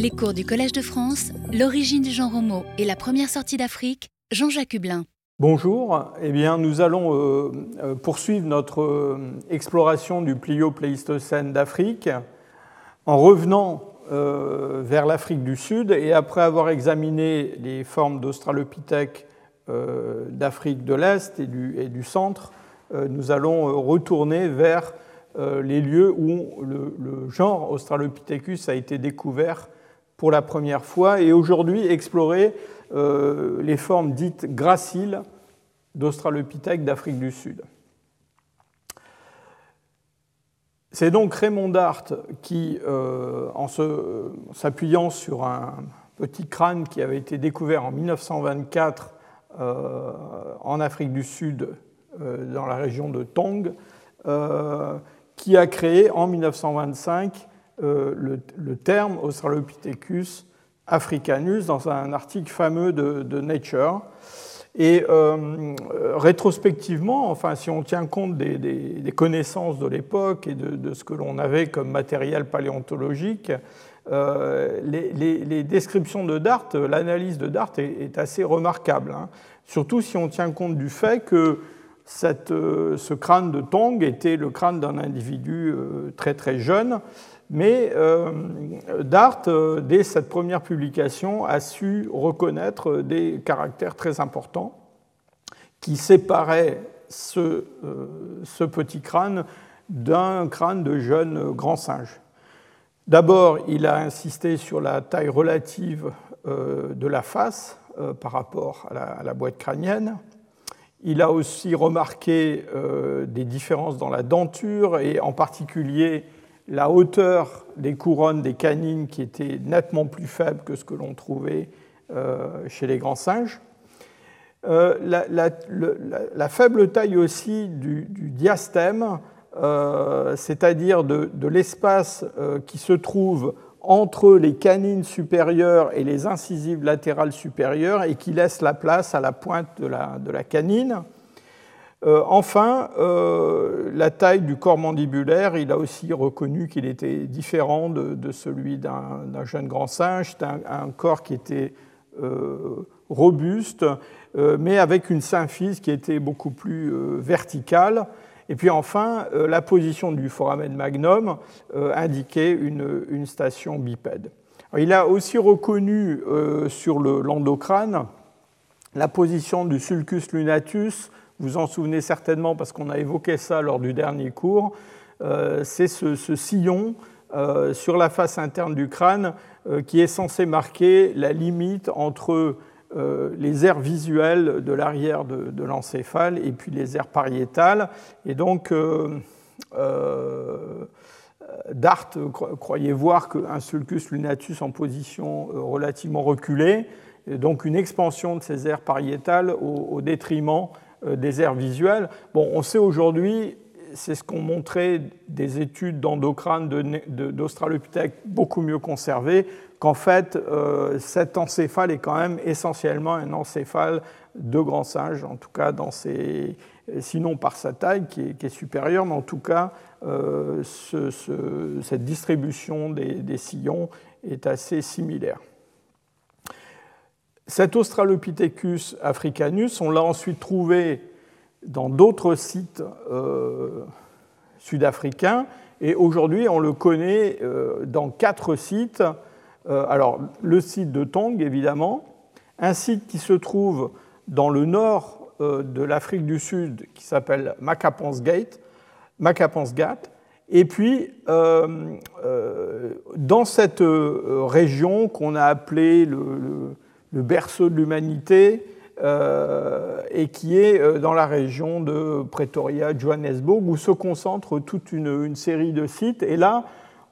Les cours du Collège de France, l'origine du genre Homo et la première sortie d'Afrique, Jean-Jacques Hublin. Bonjour, eh bien, nous allons euh, euh, poursuivre notre euh, exploration du Plio-Pléistocène d'Afrique en revenant vers l'Afrique du Sud et après avoir examiné les formes d'Australopithèque d'Afrique de l'Est et du, centre, nous allons retourner vers les lieux où le, le genre Australopithecus a été découvert pour la première fois et aujourd'hui explorer euh, les formes dites graciles d'Australopithèque d'Afrique du Sud. C'est donc Raymond Dart qui, euh, en s'appuyant sur un petit crâne qui avait été découvert en 1924 euh, en Afrique du Sud, dans la région de Tong, qui a créé en 1925 euh, le, terme Australopithecus africanus dans un article fameux de, Nature. Et euh, rétrospectivement, enfin, si on tient compte des, connaissances de l'époque et de, ce que l'on avait comme matériel paléontologique, euh, les, descriptions de Dart, l'analyse de Dart est, assez remarquable. Hein. Surtout si on tient compte du fait que cette, ce crâne de Tong était le crâne d'un individu très très jeune mais euh, Dart, euh, dès cette première publication, a su reconnaître des caractères très importants qui séparaient ce, euh, petit crâne d'un crâne de jeune grand singe. D'abord, il a insisté sur la taille relative de la face par rapport à la, boîte crânienne. Il a aussi remarqué des différences dans la denture et en particulier la hauteur des couronnes des canines qui était nettement plus faible que ce que l'on trouvait euh, chez les grands singes. Euh, la, faible taille aussi du, diastème, euh, c'est-à-dire de, l'espace qui se trouve entre les canines supérieures et les incisives latérales supérieures et qui laisse la place à la pointe de la canine. Euh, enfin, euh, la taille du corps mandibulaire, il a aussi reconnu qu'il était différent de, celui d'un jeune grand singe. C'était un, corps qui était euh, robuste, mais avec une symphyse qui était beaucoup plus verticale. Et puis enfin, la position du foramen magnum indiquait une, station bipède. il a aussi reconnu sur l'endocrâne la position du sulcus lunatus vous en souvenez certainement parce qu'on a évoqué ça lors du dernier cours, euh, c'est ce, sillon euh, sur la face interne du crâne euh, qui est censé marquer la limite entre les aires visuelles de l'arrière de, l'encéphale et puis les aires pariétales. Et donc, Dart croyait voir qu'un sulcus lunatus en position relativement reculée, donc une expansion de ces aires pariétales au détriment des aires visuelles. Bon, on sait aujourd'hui, c'est ce qu'ont montré des études d'endocrine d'Australopithèque beaucoup mieux conservées, qu'en fait, euh, cet encéphale est quand même essentiellement un encéphale de grand singe, en tout cas sinon par sa taille qui est, supérieure, mais en tout cas, euh, cette distribution des, sillons est assez similaire. Cet Australopithecus africanus, on l'a ensuite trouvé dans d'autres sites euh, sud-africains et aujourd'hui on le connaît euh, dans quatre sites. Euh, alors le site de Tong évidemment, un site qui se trouve dans le nord de l'Afrique du Sud qui s'appelle Macapons Gate, et puis dans cette région qu'on a appelée le berceau de l'humanité, euh, et qui est euh, dans la région de Pretoria, Johannesburg, où se concentre toute une, série de sites. Et là,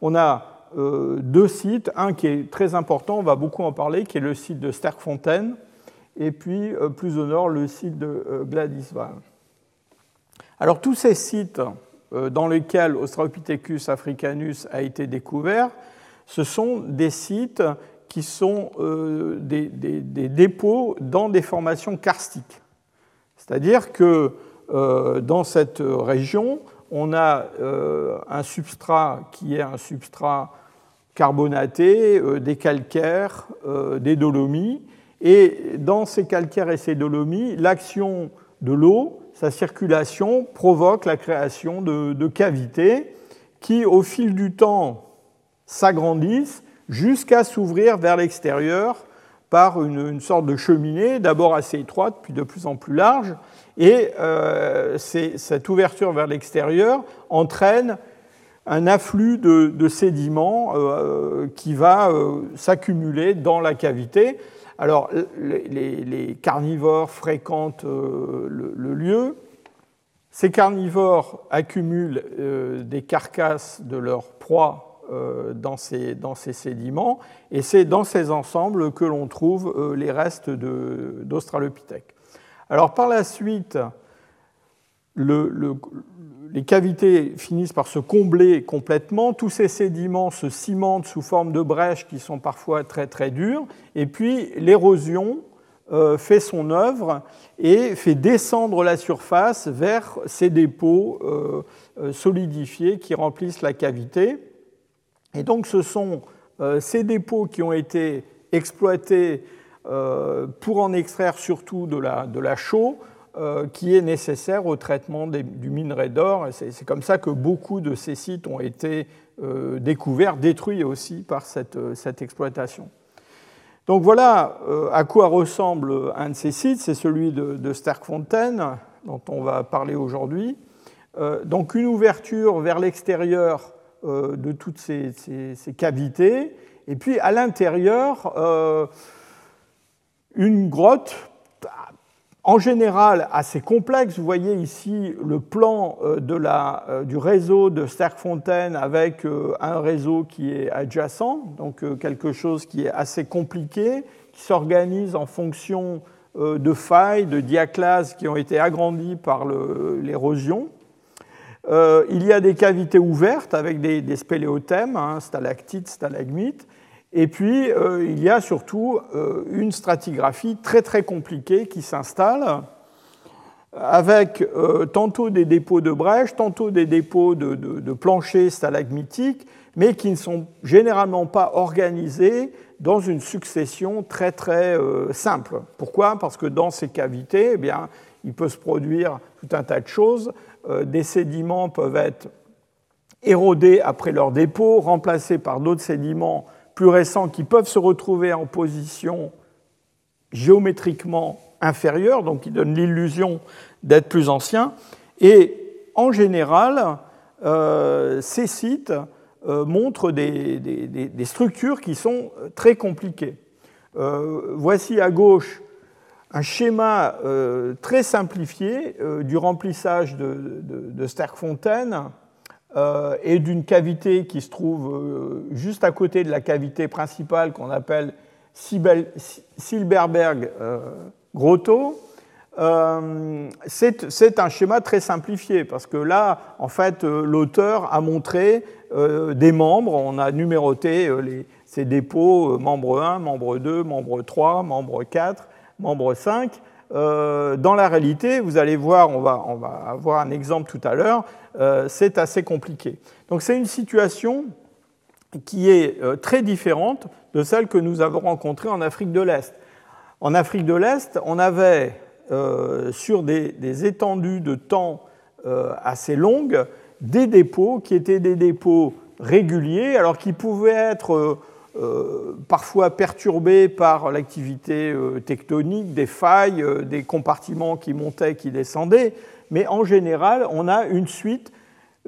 on a euh, deux sites, un qui est très important, on va beaucoup en parler, qui est le site de Sterkfontein, et puis plus au nord, le site de Gladysval. Alors tous ces sites dans lesquels Australopithecus africanus a été découvert, ce sont des sites qui sont euh, des, dépôts dans des formations karstiques. C'est-à-dire que euh, dans cette région, on a euh, un substrat qui est un substrat carbonatés, des calcaires, des dolomies. Et dans ces calcaires et ces dolomies, l'action de l'eau, sa circulation, provoque la création de, cavités qui, au fil du temps, s'agrandissent jusqu'à s'ouvrir vers l'extérieur par une, sorte de cheminée, d'abord assez étroite, puis de plus en plus large. Et euh, cette ouverture vers l'extérieur entraîne un afflux de, sédiments euh, qui va euh, s'accumuler dans la cavité. Alors, les, carnivores fréquentent euh, le, lieu. Ces carnivores accumulent des carcasses de leur euh, dans ces, sédiments, et c'est dans ces ensembles que l'on trouve les restes d'Australopithèque. Alors, par la suite, le, les cavités finissent par se combler complètement, tous ces sédiments se cimentent sous forme de brèches qui sont parfois très très dures, et puis l'érosion euh, fait son œuvre et fait descendre la surface vers ces dépôts euh, euh, solidifiés qui remplissent la cavité. Et donc ce sont ces dépôts qui ont été exploités pour en extraire surtout de la, de la chaux, euh, qui est nécessaire au traitement du minerai d'or. C'est comme ça que beaucoup de ces sites ont été euh, découverts, détruits aussi par cette, euh, exploitation. Donc voilà à quoi ressemble un de ces sites, c'est celui de, de dont on va parler aujourd'hui. donc une ouverture vers l'extérieur de toutes ces, cavités, et puis à l'intérieur, une grotte en général assez complexe. Vous voyez ici le plan euh, de la, euh, du réseau de Sterkfontein avec euh, un réseau qui est adjacent, donc quelque chose qui est assez compliqué, qui s'organise en fonction de failles, de diaclases qui ont été agrandies par l'érosion. Il y a des cavités ouvertes avec des, spéléothèmes, hein, stalactites, stalagmites, et puis, euh, il y a surtout euh, une stratigraphie très très compliquée qui s'installe avec euh, tantôt des dépôts de brèches, tantôt des dépôts de, planchers stalagmitiques, mais qui ne sont généralement pas organisés dans une succession très très simple. Pourquoi? Parce que dans ces cavités, eh bien, il peut se produire tout un tas de choses. Des sédiments peuvent être érodés après leur dépôt, remplacés par d'autres sédiments plus récents qui peuvent se retrouver en position géométriquement inférieure, donc qui donnent l'illusion d'être plus anciens. Et en général, euh, ces sites euh, montrent des, structures qui sont très compliquées. Euh, voici à gauche un schéma très simplifié du remplissage de, de, Sterkfontein euh, et d'une cavité qui se trouve euh, juste à côté de la cavité principale qu'on appelle Silberberg euh, Grotto. C'est un schéma très simplifié parce que là, en fait, l'auteur a montré des membres, on a numéroté ces dépôts, membre 1, membre 2, membre 3, membre 4, membre 5. dans la réalité, vous allez voir, on va, on va avoir un exemple tout à l'heure, euh, c'est assez compliqué. Donc c'est une situation qui est euh, très différente de celle que nous avons rencontrée en Afrique de l'Est. En Afrique de l'Est, on avait euh, sur des, étendues de temps assez longues des dépôts qui étaient des dépôts réguliers, alors qui pouvaient être parfois perturbés par l'activité tectonique, des failles, des compartiments qui montaient, qui descendaient, mais en général, on a une suite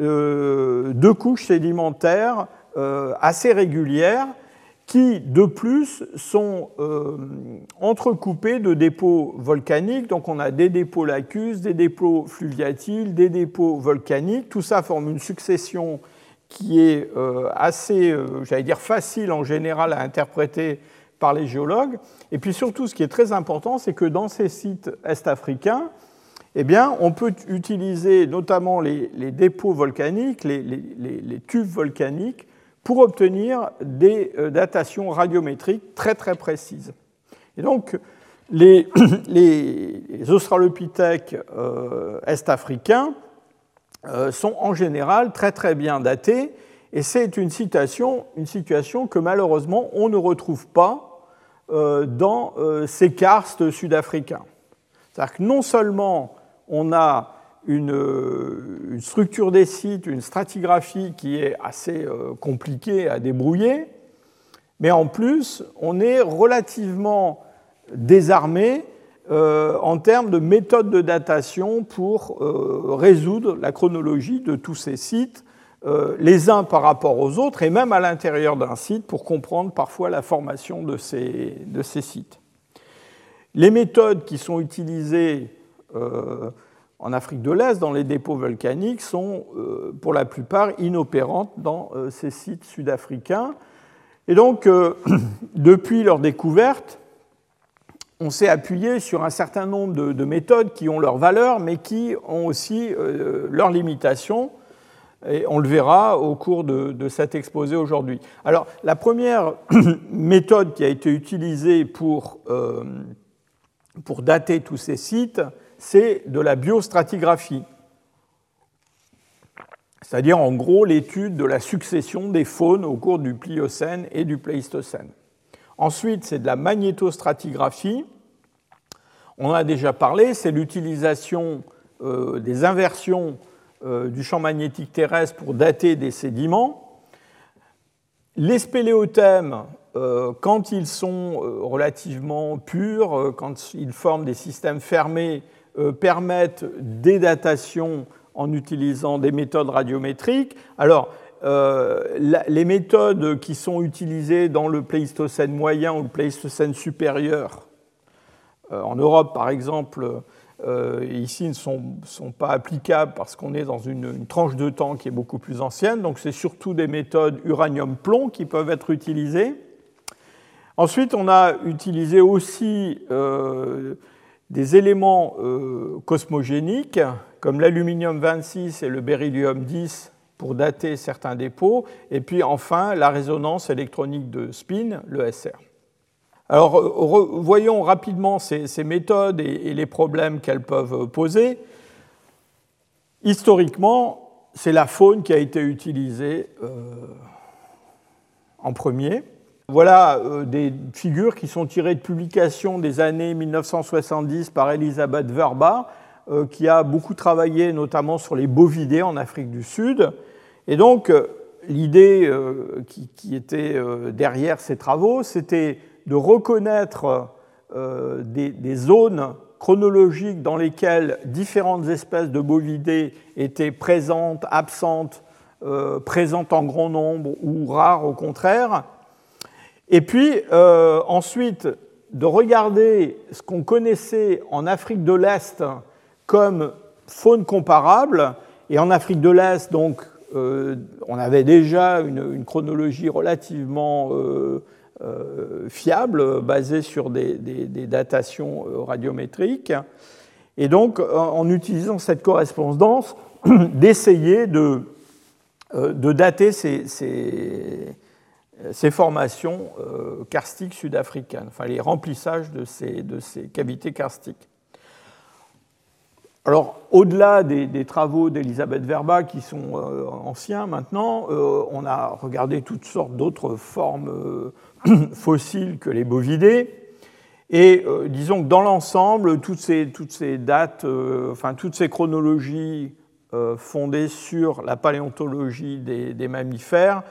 euh, de couches sédimentaires euh, assez régulières qui, de plus, sont euh, entrecoupées de dépôts volcaniques. Donc on a des dépôts lacus, des dépôts fluviatiles, des dépôts volcaniques. Tout ça forme une succession qui est assez, j'allais dire, facile en général à interpréter par les géologues. Et puis surtout, ce qui est très important, c'est que dans ces sites est-africains, eh bien, on peut utiliser notamment les, dépôts volcaniques, les, tubes volcaniques, pour obtenir des euh, datations radiométriques très très précises. Et donc, les, australopithèques euh, est-africains euh, sont en général très très bien datés Et c'est une, situation que malheureusement on ne retrouve pas euh, dans euh, ces karstes sud-africains. C'est-à-dire que non seulement on a une, structure des sites, une stratigraphie qui est assez compliquée à débrouiller, mais en plus on est relativement désarmé euh, en termes de méthodes de datation pour euh, résoudre la chronologie de tous ces sites, euh, les uns par rapport aux autres, et même à l'intérieur d'un site pour comprendre parfois la formation de ces, de ces sites. Les méthodes qui sont utilisées en Afrique de l'Est, dans les dépôts volcaniques, sont pour la plupart inopérantes dans ces sites sud-africains. Et donc, depuis leur découverte, on s'est appuyé sur un certain nombre de, méthodes qui ont leur valeur, mais qui ont aussi euh, leurs limitations. Et on le verra au cours de, cet exposé aujourd'hui. Alors, la première méthode qui a été utilisée pour, euh, pour dater tous ces sites, c'est de la biostratigraphie. C'est-à-dire, en gros, l'étude de la succession des faunes au cours du Pliocène et du Pléistocène. Ensuite, c'est de la magnétostratigraphie. On a déjà parlé, c'est l'utilisation euh, des inversions euh, du champ magnétique terrestre pour dater des sédiments. Les spéléothèmes, euh, quand ils sont relativement purs, quand ils forment des systèmes fermés, permettent des datations en utilisant des méthodes radiométriques. Alors, euh, les méthodes qui sont utilisées dans le Pléistocène moyen ou le Pléistocène supérieur, euh, en Europe par exemple, euh, ici ne sont, pas applicables parce qu'on est dans une, tranche de temps qui est beaucoup plus ancienne, donc c'est surtout des méthodes uranium-plomb qui peuvent être utilisées. Ensuite, on a utilisé aussi des éléments cosmogéniques comme l'aluminium 26 et le beryllium 10 pour dater certains dépôts, et puis enfin la résonance électronique de spin, le SR. Alors voyons rapidement ces, méthodes et, les problèmes qu'elles peuvent poser. Historiquement, c'est la faune qui a été utilisée euh, en premier. Voilà euh, des figures qui sont tirées de publications des années 1970 par Elisabeth Verba, euh, qui a beaucoup travaillé notamment sur les bovidés en Afrique du Sud. Et donc, euh, l'idée euh, qui, était euh, derrière ces travaux, c'était de reconnaître des, zones chronologiques dans lesquelles différentes espèces de bovidés étaient présentes, absentes, présentes en grand nombre ou rares au contraire. Et puis ensuite de regarder ce qu'on connaissait en Afrique de l'Est comme faune comparable, et en Afrique de l'Est, donc on avait déjà une, chronologie relativement euh, euh, fiable, basée sur des, datations radiométriques. Et donc, en, utilisant cette correspondance, d'essayer de, dater ces, formations karstiques sud-africaines, enfin les remplissages de de ces cavités karstiques. Alors, au-delà des, travaux d'Elisabeth Verba, qui sont euh, anciens maintenant, euh, on a regardé toutes sortes d'autres formes euh, fossiles que les bovidés. Et disons que dans l'ensemble, toutes ces, dates, enfin toutes ces chronologies fondées sur la paléontologie des, mammifères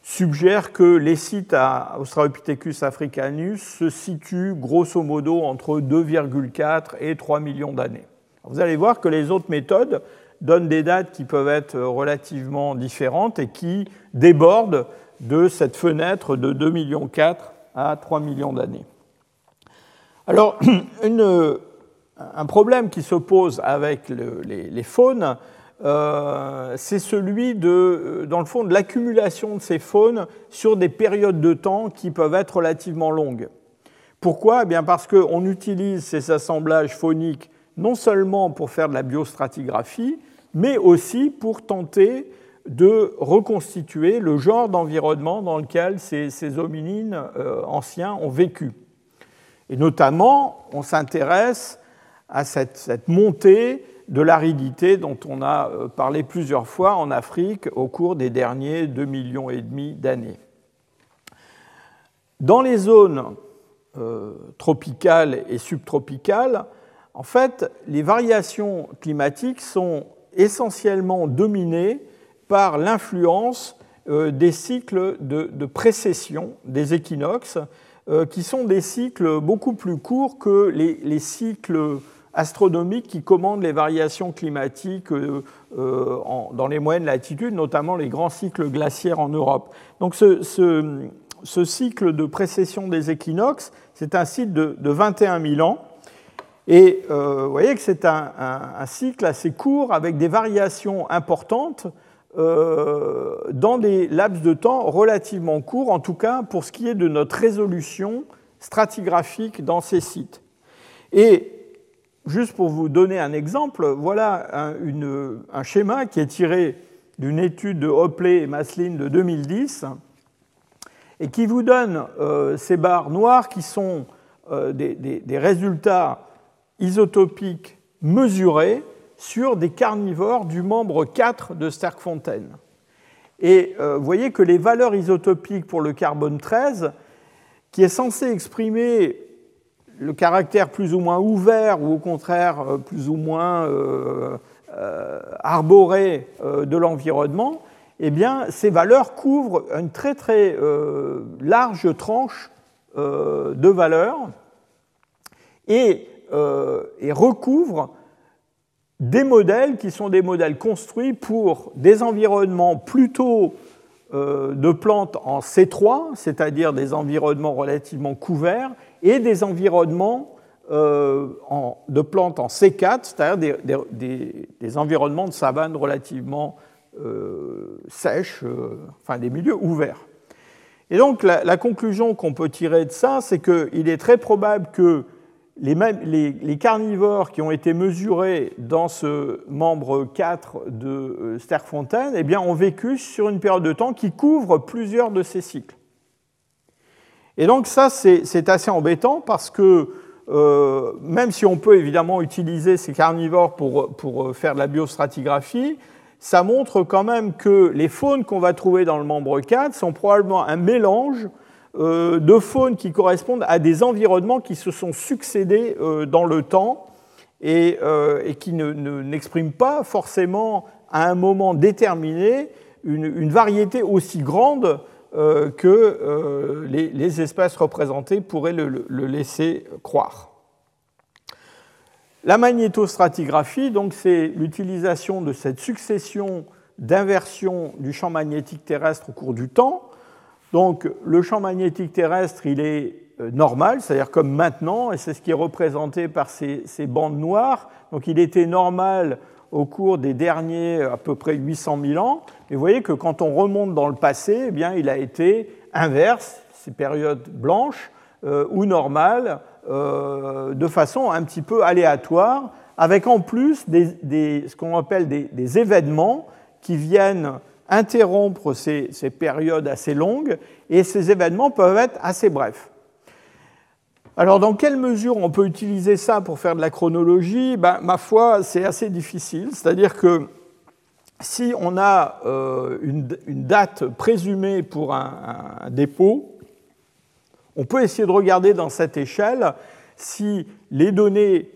suggèrent que les sites à Australopithecus africanus se situent grosso modo entre 2,4 et 3 millions d'années. Vous allez voir que les autres méthodes donnent des dates qui peuvent être relativement différentes et qui débordent de cette fenêtre de 2,4 millions à 3 millions d'années. Alors, un problème qui se pose avec les, faunes, euh, c'est celui fond, de l'accumulation de ces faunes sur des périodes de temps qui peuvent être relativement longues. Pourquoi? Eh bien Parce qu'on utilise ces assemblages fauniques non seulement pour faire de la biostratigraphie, mais aussi pour tenter de reconstituer le genre d'environnement dans lequel ces, hominines euh, anciens ont vécu. Et notamment, on s'intéresse à cette, montée de l'aridité dont on a euh, parlé plusieurs fois en Afrique au cours des derniers 2,5 millions et demi d'années. Dans les zones euh, tropicales et subtropicales, en fait, les variations climatiques sont essentiellement dominées par l'influence euh, des cycles de, précession des équinoxes, qui sont des cycles beaucoup plus courts que les cycles astronomiques qui commandent les variations climatiques euh, euh, dans les moyennes latitudes, notamment les grands cycles glaciaires en Europe. Donc ce, cycle de précession des équinoxes, c'est un cycle de, 21 000 ans. Et euh, vous voyez que c'est un, cycle assez court avec des variations importantes dans des laps de temps relativement courts, en tout cas pour ce qui est de notre résolution stratigraphique dans ces sites. Et Juste pour vous donner un exemple, voilà un, schéma qui est tiré d'une étude de Hopley et Maslin de 2010 et qui vous donne euh, ces barres noires qui sont euh, des, résultats isotopiques mesurés sur des carnivores du membre 4 de Sterkfontein. Et euh, vous voyez que les valeurs isotopiques pour le carbone 13, qui est censé exprimer le caractère plus ou moins ouvert ou au contraire euh, plus ou moins euh, arboré de l'environnement, eh bien, ces valeurs couvrent une très très large tranche de valeurs et, et, recouvrent des modèles qui sont des modèles construits pour des environnements plutôt de plantes en C3, c'est-à-dire des environnements relativement couverts, et des environnements euh, de plantes en C4, c'est-à-dire des, environnements de savane relativement euh, sèches, euh, enfin des milieux ouverts. Et donc la, conclusion qu'on peut tirer de ça, c'est qu'il est très probable que les, carnivores qui ont été mesurés dans ce membre 4 de Sterkfontein eh bien, ont vécu sur une période de temps qui couvre plusieurs de ces cycles. Et donc ça, c'est assez embêtant parce que euh, même si on peut évidemment utiliser ces carnivores pour, pour, euh, faire de la biostratigraphie, ça montre quand même que les faunes qu'on va trouver dans le membre 4 sont probablement un mélange euh, de faunes qui correspondent à des environnements qui se sont succédés dans le temps et, et qui n'expriment ne, pas forcément à un moment déterminé une, variété aussi grande euh, que euh, les, espèces représentées pourraient le, laisser croire. La magnétostratigraphie, donc, c'est l'utilisation de cette succession d'inversions du champ magnétique terrestre au cours du temps. Donc, le champ magnétique terrestre, il est euh, normal, c'est-à-dire comme maintenant, et c'est ce qui est représenté par ces, bandes noires. Donc, il était normal au cours des derniers à peu près 800 000 ans. Et vous voyez que quand on remonte dans le passé, eh bien, il a été inverse, ces périodes blanches euh, ou normales, euh, de façon un petit peu aléatoire, avec en plus ce qu'on appelle des, événements qui viennent interrompre ces, périodes assez longues, et ces événements peuvent être assez brefs. Alors, dans quelle mesure on peut utiliser ça pour faire de la chronologie? Ben, Ma foi, c'est assez difficile. C'est-à-dire que si on a euh, une, date présumée pour un, dépôt, on peut essayer de regarder dans cette échelle si les données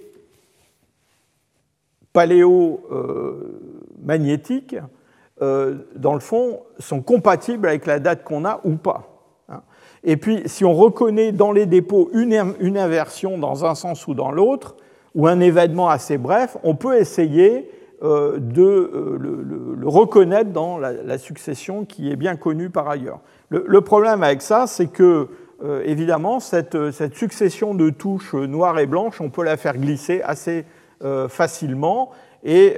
paléo-magnétiques, euh, dans le fond, sont compatibles avec la date qu'on a ou pas. Et puis, si on reconnaît dans les dépôts une, inversion dans un sens ou dans l'autre, ou un événement assez bref, on peut essayer euh, de euh, le, reconnaître dans la, succession qui est bien connue par ailleurs. Le, problème avec ça, c'est que, évidemment, cette, succession de touches noires et blanches, on peut la faire glisser assez facilement et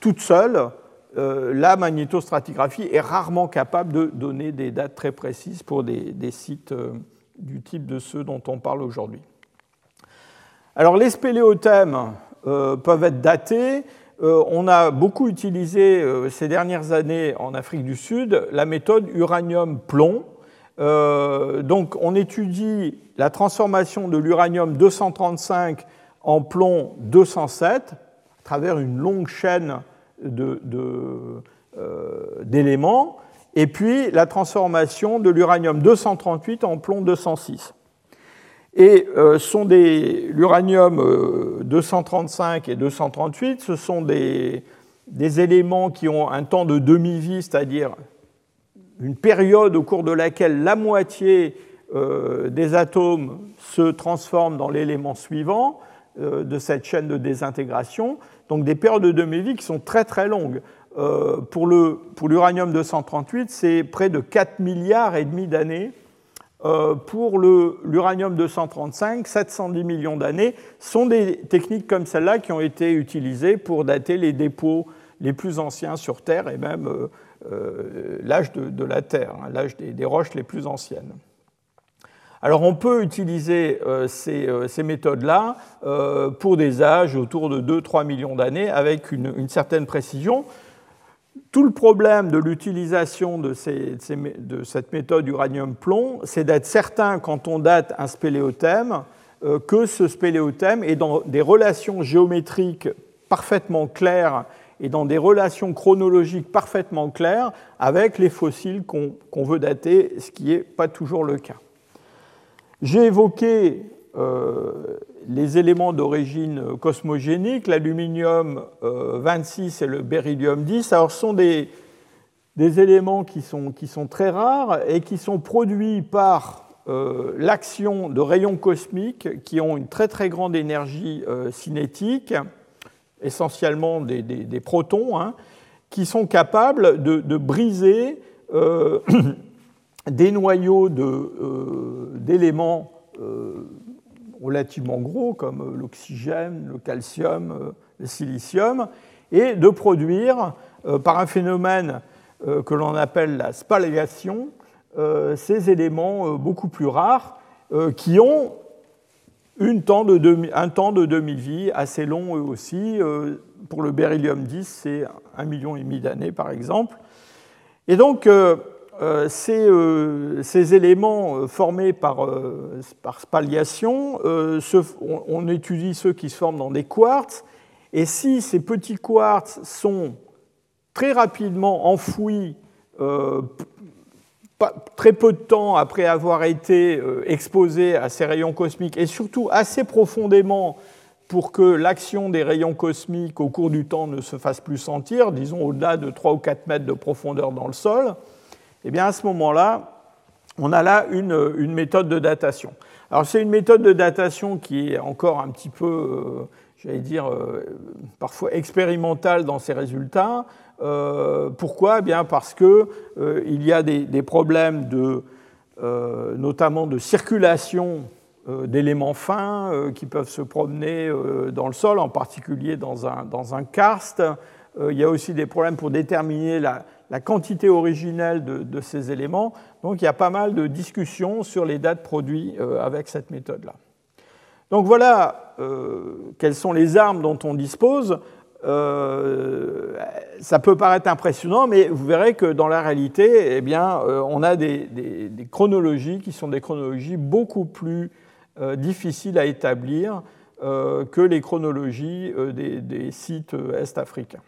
toute seule, euh, la magnétostratigraphie est rarement capable de donner des dates très précises pour des, sites euh, du type de ceux dont on parle aujourd'hui. Alors les spéléothèmes euh, peuvent être datés. on a beaucoup utilisé ces dernières années en Afrique du Sud la méthode uranium-plomb donc on étudie la transformation de l'uranium 235 en plomb 207 à travers une longue chaîne d'éléments, et puis la transformation de l'uranium 238 en plomb 206. Et euh, sont des l'uranium 235 euh, et 238, ce sont des, des éléments qui ont un temps de demi-vie, c'est-à-dire une période au cours de laquelle la moitié euh, des atomes se transforment dans l'élément suivant de cette chaîne de désintégration. Donc des périodes de demi-vie qui sont très très longues. pour l'uranium 238, c'est près de 4 milliards et demi d'années euh, pour l'uranium 235, 710 millions d'années, sont des techniques comme celle-là qui ont été utilisées pour dater les dépôts les plus anciens sur Terre et même euh, euh, l'âge de, la Terre, hein, l'âge des, roches les plus anciennes. Alors on peut utiliser ces, méthodes-là pour des âges autour de 2-3 millions d'années avec une, certaine précision. Tout le problème de l'utilisation de, cette méthode uranium-plomb, c'est d'être certain, quand on date un spéléothème, euh, que ce spéléothème est dans des relations géométriques parfaitement claires et dans des relations chronologiques parfaitement claires avec les fossiles qu'on veut dater, ce qui n'est pas toujours le cas. J'ai évoqué euh, les éléments d'origine cosmogénique, l'aluminium 26 euh, et le beryllium 10. Alors, ce sont des, éléments qui sont, qui sont, très rares et qui sont produits par euh, l'action de rayons cosmiques qui ont une très très grande énergie cinétique, essentiellement des, des, protons, hein, qui sont capables de, de briser des noyaux d'éléments relativement gros comme l'oxygène, le calcium, euh, le silicium, et de produire euh, par un phénomène euh, que l'on appelle la spalliation ces éléments beaucoup plus rares qui ont un temps de demi-vie assez long eux aussi. Pour le beryllium 10, c'est un million et demi d'années par exemple. Et donc, euh, euh, ces, éléments euh, formés par, par spalliation, on, étudie ceux qui se forment dans des quartz, et si ces petits quartz sont très rapidement enfouis, très peu de temps après avoir été exposés à ces rayons cosmiques, et surtout assez profondément pour que l'action des rayons cosmiques au cours du temps ne se fasse plus sentir, disons au-delà de 3 ou 4 mètres de profondeur dans le sol, eh bien à ce moment-là, on a là une, méthode de datation. Alors c'est une méthode de datation qui est encore un petit peu, euh, j'allais dire, euh, parfois expérimentale dans ses résultats. Euh, pourquoi? Eh bien Parce qu'il y a des, problèmes de, notamment de circulation d'éléments fins qui peuvent se promener dans le sol, en particulier dans un, dans un karst. il y a aussi des problèmes pour déterminer la, la quantité originelle de, ces éléments. Donc il y a pas mal de discussions sur les dates produites euh, avec cette méthode-là. Donc voilà euh, quelles sont les armes dont on dispose. Euh, ça peut paraître impressionnant, mais vous verrez que dans la réalité, eh bien, on a des, chronologies qui sont des chronologies beaucoup plus difficiles à établir que les chronologies des sites est-africains.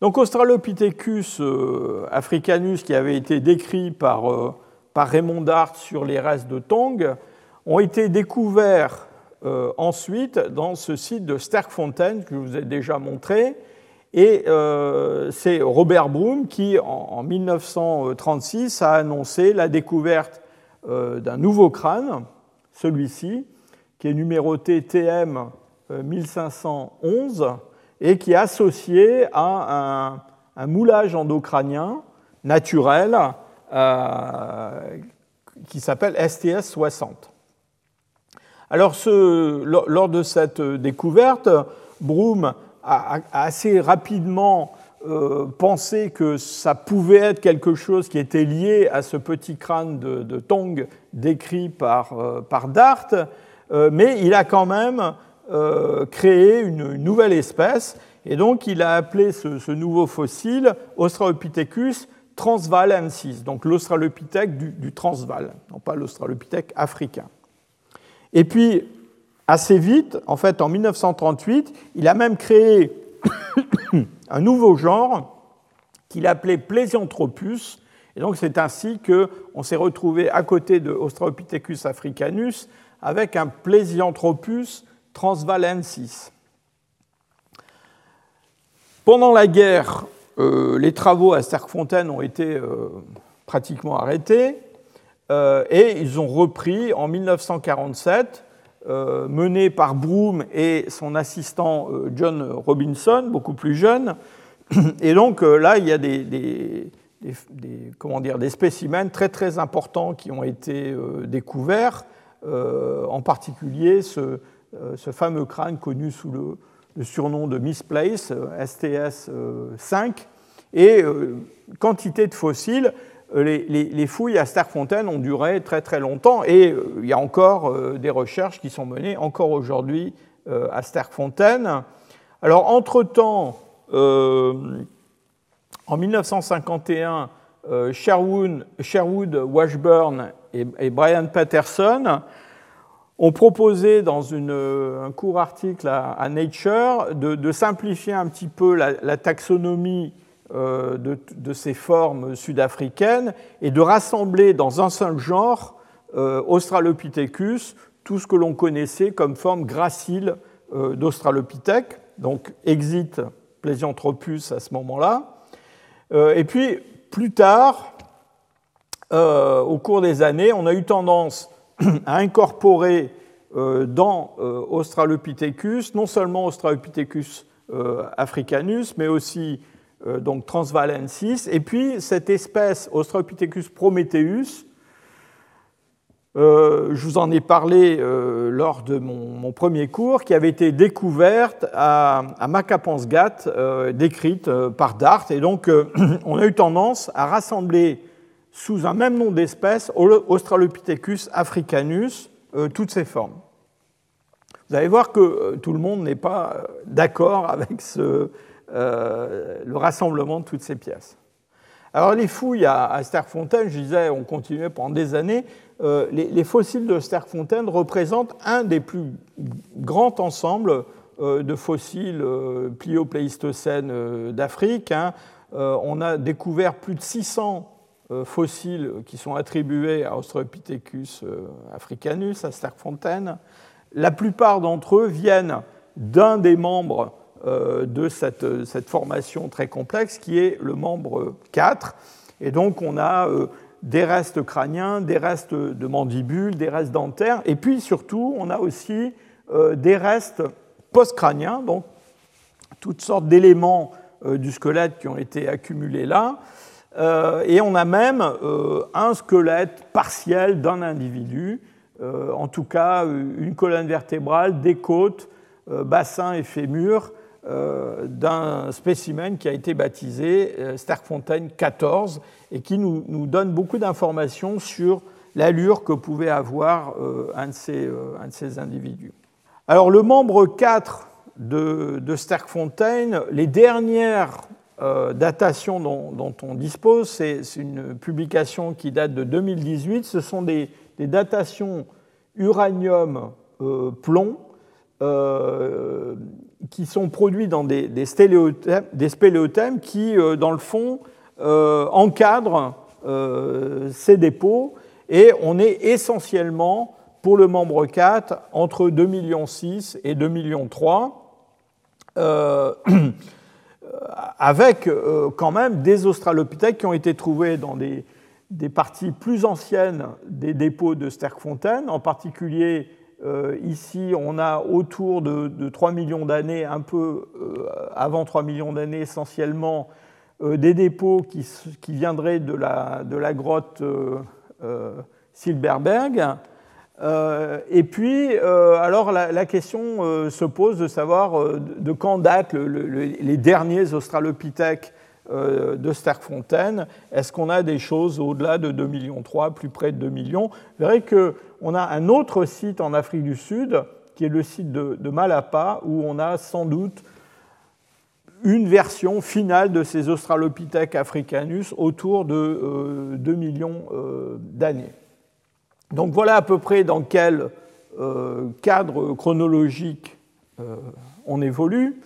Donc Australopithecus euh, africanus, qui avait été décrit par, euh, Raymond Dart sur les restes de Tongue, ont été découverts euh, ensuite dans ce site de Sterkfontein que je vous ai déjà montré. Et c'est Robert Broom qui, en, 1936, a annoncé la découverte d'un nouveau crâne, celui-ci, qui est numéroté TM 1511 et qui est associé à un, moulage endocrânien naturel euh, qui s'appelle STS-60. Alors, lors de cette découverte, Broom a, assez rapidement euh, pensé que ça pouvait être quelque chose qui était lié à ce petit crâne de, Tong décrit par, euh, par Dart, mais il a quand même euh, créer une, nouvelle espèce. Et donc, il a appelé ce, nouveau fossile Australopithecus transvalensis, donc l'Australopithèque du, Transvaal, non pas l'Australopithèque africain. Et puis, assez vite, en fait, en 1938, il a même créé un nouveau genre qu'il appelait Plesianthropus. Et donc, c'est ainsi qu'on s'est retrouvé à côté de Australopithecus africanus avec un Plesianthropus transvalensis. Pendant la guerre, euh, les travaux à Sterkfontein ont été euh, pratiquement arrêtés euh, et ils ont repris en 1947, menés par Broom et son assistant John Robinson, beaucoup plus jeune. Et donc là, il y a des, des spécimens très très importants qui ont été découverts, en particulier ce, ce fameux crâne connu sous le, surnom de Misplace, STS-5, euh, et euh, quantité de fossiles. Euh, les, fouilles à Sterkfontein ont duré très très longtemps et il y a encore des recherches qui sont menées encore aujourd'hui à Sterkfontein. Alors entre-temps, en 1951, Sherwood, Sherwood Washburn et Brian Patterson ont proposé dans un court article à, Nature de, simplifier un petit peu la, taxonomie euh, de, ces formes sud-africaines et de rassembler dans un seul genre, euh, Australopithecus, tout ce que l'on connaissait comme forme gracile euh, d'Australopithèque, donc exit Plesianthropus à ce moment-là. et puis, plus tard, au cours des années, on a eu tendance à incorporer euh, dans euh, Australopithecus, non seulement Australopithecus euh, africanus, mais aussi donc transvalensis, et puis cette espèce Australopithecus prometheus, je vous en ai parlé lors de mon, premier cours, qui avait été découverte à, à Makapansgat, décrite par Dart. Et donc, on a eu tendance à rassembler sous un même nom d'espèce, Australopithecus africanus, euh, toutes ces formes. Vous allez voir que euh, tout le monde n'est pas euh, d'accord avec le rassemblement de toutes ces pièces. Alors les fouilles à, Sterkfontein, je disais, ont continué pendant des années. les, fossiles de Sterkfontein représentent un des plus grands ensembles de fossiles pliopléistocènes d'Afrique. Hein. on a découvert plus de 600 euh, fossiles qui sont attribués à Australopithecus euh, africanus, à Sterkfontein. La plupart d'entre eux viennent d'un des membres euh, de cette, cette, formation très complexe, qui est le membre 4. Et donc on a des restes crâniens, des restes de mandibules, des restes dentaires, et puis surtout on a aussi des restes post-crâniens, donc toutes sortes d'éléments du squelette qui ont été accumulés là. Euh, et on a même euh, un squelette partiel d'un individu, euh, en tout cas une colonne vertébrale, des côtes, bassin et fémur d'un spécimen qui a été baptisé Sterkfontein 14 et qui nous, donne beaucoup d'informations sur l'allure que pouvait avoir un de, ces, individus. Alors le membre 4 de, de Sterkfontein, les dernières euh, datation dont, on dispose, c'est une publication qui date de 2018. Ce sont des, datations uranium-plomb euh, qui sont produits dans des, des, spéléothèmes, qui, euh, dans le fond, encadrent ces dépôts. Et on est essentiellement, pour le membre 4, entre 2,6 millions et 2,3 millions. avec euh, quand même des australopithèques qui ont été trouvés dans des, parties plus anciennes des dépôts de Sterkfontein. En particulier, euh, ici, on a autour de, 3 millions d'années, un peu euh, avant 3 millions d'années essentiellement, des dépôts qui, viendraient de la, de la grotte Silberberg. Euh, et puis, euh, alors la, question euh, se pose de savoir de quand datent les derniers australopithèques de Sterkfontein. Est-ce qu'on a des choses au-delà de 2,3 millions, plus près de 2 millions? Vous verrez qu'on a un autre site en Afrique du Sud, qui est le site de, Malapa, où on a sans doute une version finale de ces Australopithèques africanus autour de 2 millions d'années. Donc voilà à peu près dans quel cadre chronologique on évolue.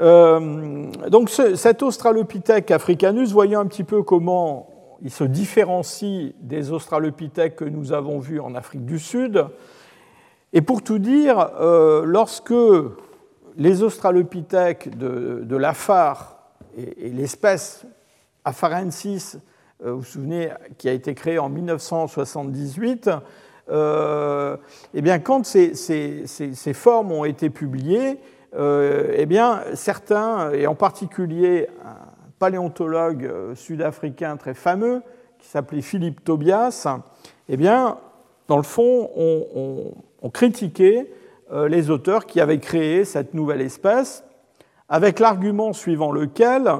Euh, donc cet Australopithèque africanus, voyons un petit peu comment il se différencie des Australopithèques que nous avons vus en Afrique du Sud. Et pour tout dire, euh, lorsque les Australopithèques de, de l'Afar et, l'espèce Afarensis, euh, vous vous souvenez, qui a été créée en 1978, eh bien, quand ces, formes ont été publiées, euh, eh bien, certains, et en particulier un paléontologue euh, sud-africain très fameux, qui s'appelait Philippe Tobias, eh bien, dans le fond, ont, critiqué euh, les auteurs qui avaient créé cette nouvelle espèce, avec l'argument suivant lequel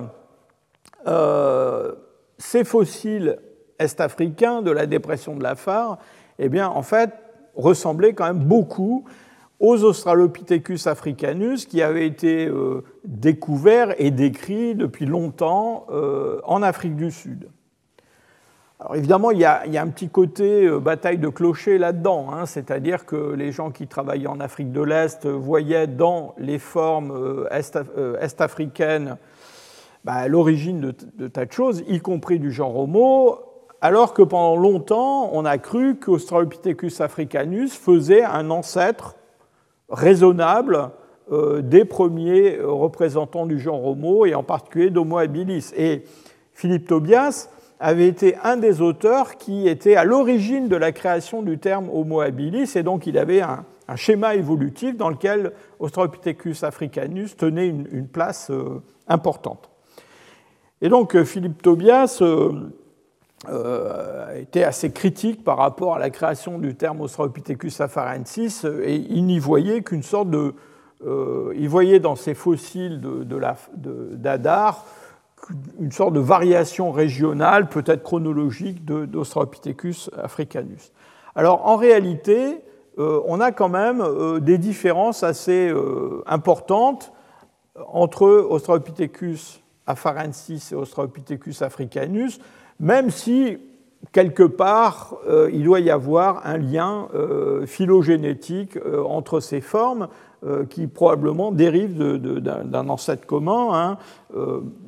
ces fossiles est-africains de la dépression de la Phare, eh bien, en fait, ressemblaient quand même beaucoup aux Australopithecus africanus qui avaient été euh, découverts et décrits depuis longtemps euh, en Afrique du Sud. Alors évidemment, il y, a, un petit côté euh, bataille de clochers là-dedans, hein, c'est-à-dire que les gens qui travaillaient en Afrique de l'Est voyaient dans les formes est-africaines bah, l'origine de, tas de choses, y compris du genre Homo, alors que pendant longtemps, on a cru qu'Australopithecus africanus faisait un ancêtre raisonnable euh, des premiers représentants du genre Homo, et en particulier d'Homo habilis. Et Philippe Tobias avait été un des auteurs qui était à l'origine de la création du terme Homo habilis, et donc il avait un, schéma évolutif dans lequel Australopithecus africanus tenait une, place euh, importante. Et donc Philippe Tobias euh, euh, était assez critique par rapport à la création du terme Australopithecus afarensis et il n'y voyait qu'une sorte de. Euh, il voyait dans ces fossiles d'Adar une sorte de variation régionale, peut-être chronologique, d'Australopithecus africanus. Alors en réalité, euh, on a quand même des différences assez importantes entre Australopithecus afarensis et Australopithecus africanus même si quelque part euh, il doit y avoir un lien euh, phylogénétique euh, entre ces formes qui probablement dérive d'un ancêtre commun. Hein.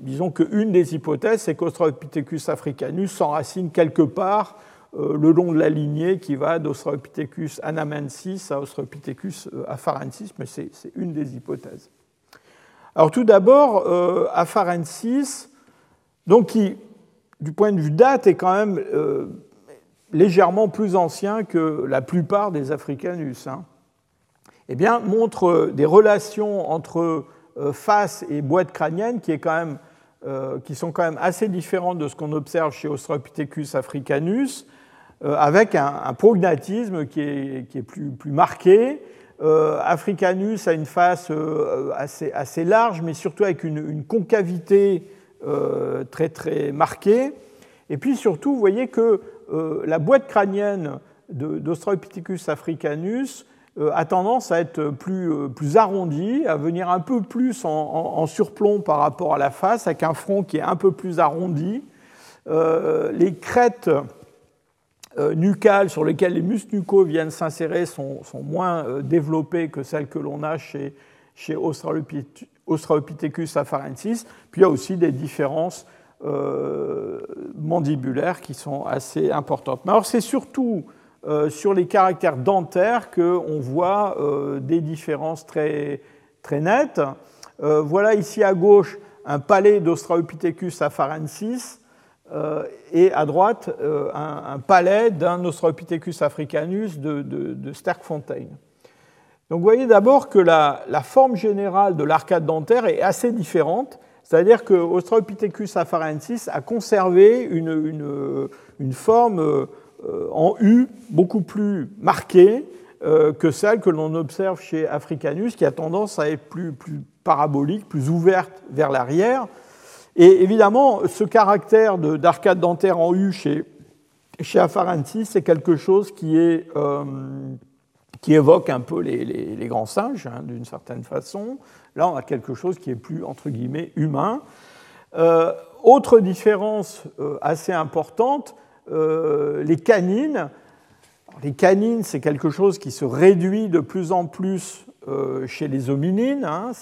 disons qu'une des hypothèses, c'est qu'Australopithecus africanus s'enracine quelque part le long de la lignée qui va d'Australopithecus anamensis à Australopithecus afarensis, mais c'est une des hypothèses. Alors tout d'abord, afarensis, donc qui du point de vue date, est quand même euh, légèrement plus ancien que la plupart des Africanus. Hein. Eh bien, montre des relations entre euh, face et boîte crânienne qui, est quand même, euh, qui sont quand même assez différentes de ce qu'on observe chez Australopithecus africanus, avec un, prognatisme qui est, qui est plus, plus, marqué. Africanus a une face assez, assez, large, mais surtout avec une, concavité euh, très très marquée. Et puis surtout, vous voyez que euh, la boîte crânienne d'Australopithecus africanus euh, a tendance à être plus, plus arrondie, à venir un peu plus en, surplomb par rapport à la face, avec un front qui est un peu plus arrondi. les crêtes nucales sur lesquelles les muscles nucaux viennent s'insérer sont, sont, moins développées que celles que l'on a chez, chez Australopithecus afarensis. Puis il y a aussi des différences euh, mandibulaires qui sont assez importantes. Mais alors c'est surtout euh, sur les caractères dentaires qu'on voit euh, des différences très, très nettes. voilà ici à gauche un palais d'Australopithecus afarensis et à droite un, palais d'un Australopithecus africanus de, de, Sterkfontein. Donc vous voyez d'abord que la, forme générale de l'arcade dentaire est assez différente, c'est-à-dire que Australopithecus afarensis a conservé une, forme euh, en U beaucoup plus marquée euh, que celle que l'on observe chez Africanus, qui a tendance à être plus, parabolique, plus ouverte vers l'arrière. Et évidemment, ce caractère d'arcade dentaire en U chez, chez Afarensis, c'est quelque chose qui est... Euh, qui évoque un peu les, grands singes, hein, d'une certaine façon. Là, on a quelque chose qui est plus, entre guillemets, humain. Euh, autre différence euh, assez importante, les canines. les canines, c'est quelque chose qui se réduit de plus en plus chez les hominines. Hein.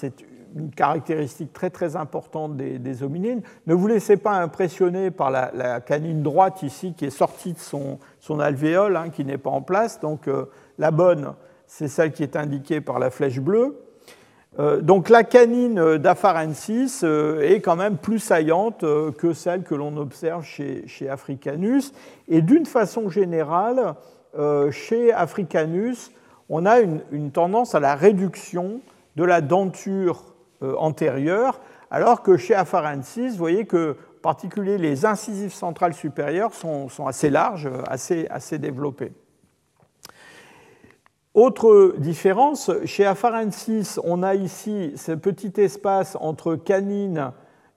Une caractéristique très très importante des, hominines. Ne vous laissez pas impressionner par la, canine droite ici qui est sortie de son, son alvéole, hein, qui n'est pas en place. Donc la bonne, c'est celle qui est indiquée par la flèche bleue. Euh, donc la canine d'Afarensis euh, est quand même plus saillante euh, que celle que l'on observe chez, Africanus. Et d'une façon générale, chez Africanus, on a une, tendance à la réduction de la denture antérieure, alors que chez Afarensis, vous voyez que en particulier les incisives centrales supérieures sont, assez larges, assez, assez développées. Autre différence, chez Afarensis, on a ici ce petit espace entre canine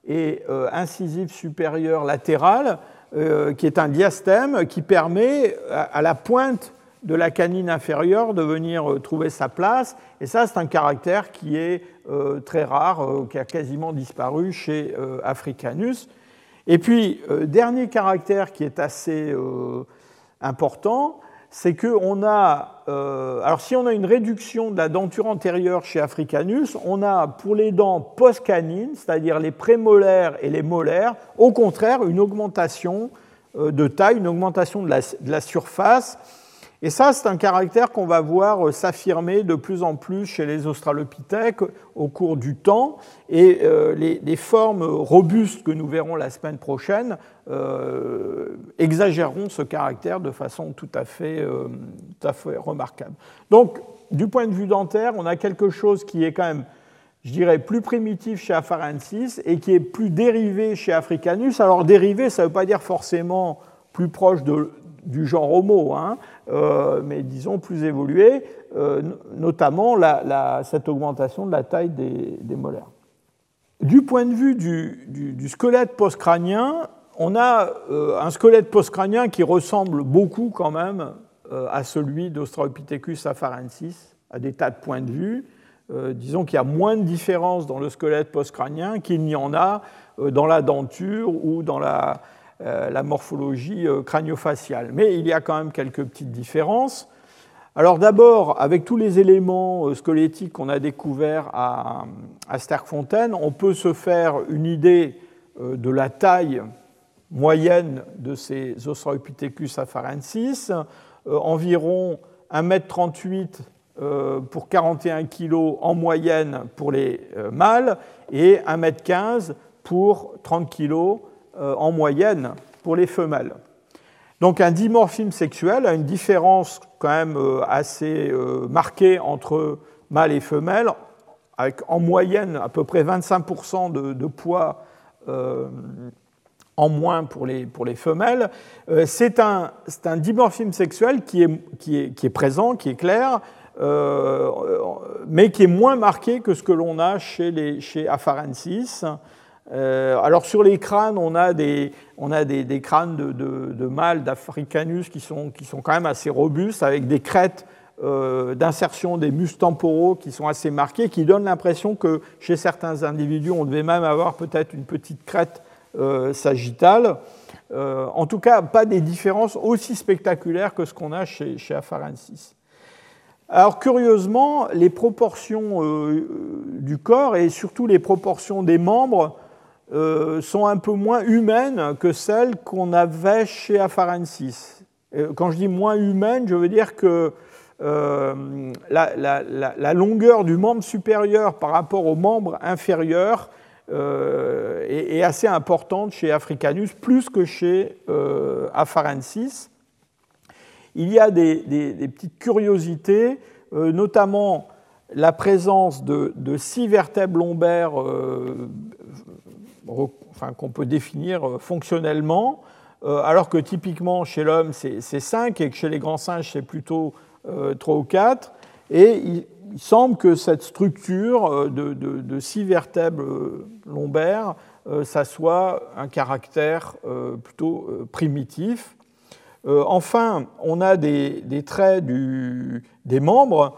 et euh, incisive supérieure latérale, euh, qui est un diastème qui permet à, la pointe de la canine inférieure de venir euh, trouver sa place. Et ça, c'est un caractère qui est très rare, qui a quasiment disparu chez Africanus. Et puis, dernier caractère qui est assez important, c'est qu'on a, euh, alors si on a une réduction de la denture antérieure chez Africanus, on a pour les dents post-canines, c'est-à-dire les prémolaires et les molaires, au contraire une augmentation euh, de taille, une augmentation de la surface et ça, c'est un caractère qu'on va voir euh, s'affirmer de plus en plus chez les australopithèques au cours du temps. Et euh, les, formes robustes que nous verrons la semaine prochaine euh, exagéreront ce caractère de façon tout à, fait, tout à fait remarquable. Donc, du point de vue dentaire, on a quelque chose qui est quand même je dirais, plus primitif chez Afarensis et qui est plus dérivé chez Africanus. Alors dérivé, ça ne veut pas dire forcément plus proche de, du genre Homo, hein, euh, mais disons plus évolué, euh, notamment cette augmentation de la taille des, molaires. Du point de vue du, squelette postcrânien, on a euh, un squelette postcrânien qui ressemble beaucoup quand même à celui d'Australopithecus afarensis, à des tas de points de vue. disons qu'il y a moins de différences dans le squelette postcrânien qu'il n'y en a dans la denture ou dans la, la morphologie euh, crânio-faciale. Mais il y a quand même quelques petites différences. Alors d'abord, avec tous les éléments euh, squelettiques qu'on a découverts à, à on peut se faire une idée de la taille moyenne de ces Australopithecus afarensis, environ 1m38 pour 41 kg en moyenne pour les mâles et 1m15 pour 30 kg euh, en moyenne pour les femelles. Donc un dimorphisme sexuel a une différence quand même euh, assez euh, marquée entre mâles et femelles, avec en moyenne à peu près 25% de, poids en moins pour les, pour les femelles. C'est un, un, dimorphisme sexuel qui est, qui, est, qui est, présent, qui est clair, mais qui est moins marqué que ce que l'on a chez, les, chez Afarensis. Euh, alors sur les crânes, on a des, on a des, crânes de, mâles d'Africanus qui sont, qui sont quand même assez robustes, avec des crêtes euh, d'insertion des muscles temporaux qui sont assez marquées, qui donnent l'impression que chez certains individus, on devait même avoir peut-être une petite crête euh, sagittale. en tout cas, pas des différences aussi spectaculaires que ce qu'on a chez, chez Afarensis. Alors curieusement, les proportions du corps et surtout les proportions des membres euh, sont un peu moins humaines que celles qu'on avait chez Afarensis. Quand je dis moins humaines, je veux dire que euh, la, longueur du membre supérieur par rapport au membre inférieur euh, est, assez importante chez Africanus, plus que chez Afarensis. Il y a des, petites curiosités, notamment la présence de, six vertèbres lombaires qu'on peut définir euh, fonctionnellement, euh, alors que typiquement chez l'homme c'est 5 et que chez les grands singes c'est plutôt 3 euh, ou 4. Et il, semble que cette structure de, six vertèbres lombaires, ça soit un caractère plutôt primitif. enfin, on a des, traits des membres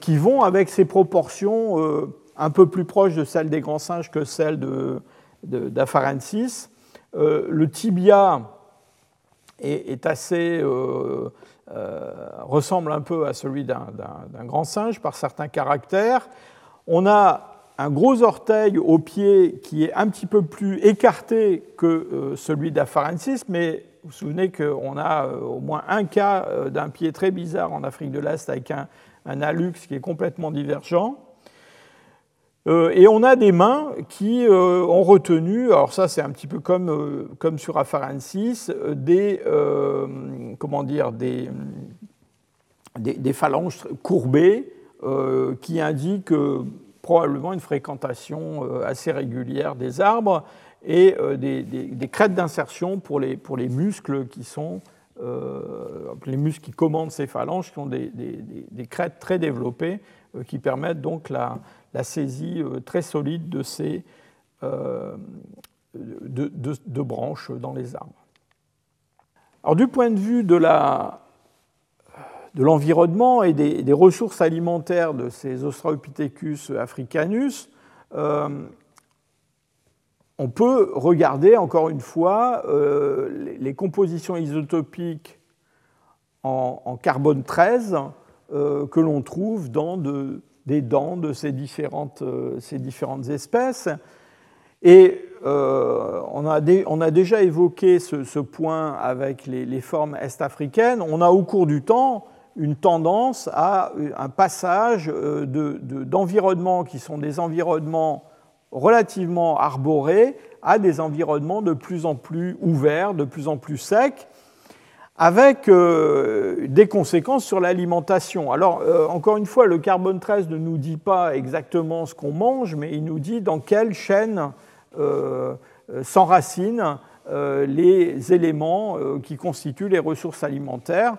qui vont avec ces proportions un peu plus proches de celles des grands singes que celles d'Afarensis. le tibia est, assez ressemble un peu à celui d'un grand singe par certains caractères. On a un gros orteil au pied qui est un petit peu plus écarté que euh, celui d'Afarensis, mais vous vous souvenez qu'on a euh, au moins un cas euh, d'un pied très bizarre en Afrique de l'Est avec un, un qui est complètement divergent. Et on a des mains qui ont retenu, alors ça c'est un petit peu comme, comme sur Afarensis, des, comment dire, des, des, phalanges courbées qui indiquent probablement une fréquentation euh, assez régulière des arbres et euh, des, crêtes d'insertion pour les, pour les muscles qui sont euh, les muscles qui commandent ces phalanges, qui ont des, crêtes très développées, qui permettent donc la, la saisie très solide de ces de, de, branches dans les arbres. Alors, du point de vue de de l'environnement et des, ressources alimentaires de ces Australopithecus africanus, euh, on peut regarder encore une fois euh, les, compositions isotopiques en, carbone 13 euh, que l'on trouve dans des dents de ces différentes, ces différentes espèces. Et on a, on, a déjà évoqué ce, point avec les, formes est-africaines. On a au cours du temps une tendance à un passage euh, d'environnements qui sont des environnements relativement arborés à des environnements de plus en plus ouverts, de plus en plus secs, avec euh, des conséquences sur l'alimentation. Alors, euh, encore une fois, le carbone 13 ne nous dit pas exactement ce qu'on mange, mais il nous dit dans quelle chaîne s'enracinent les éléments qui constituent les ressources alimentaires.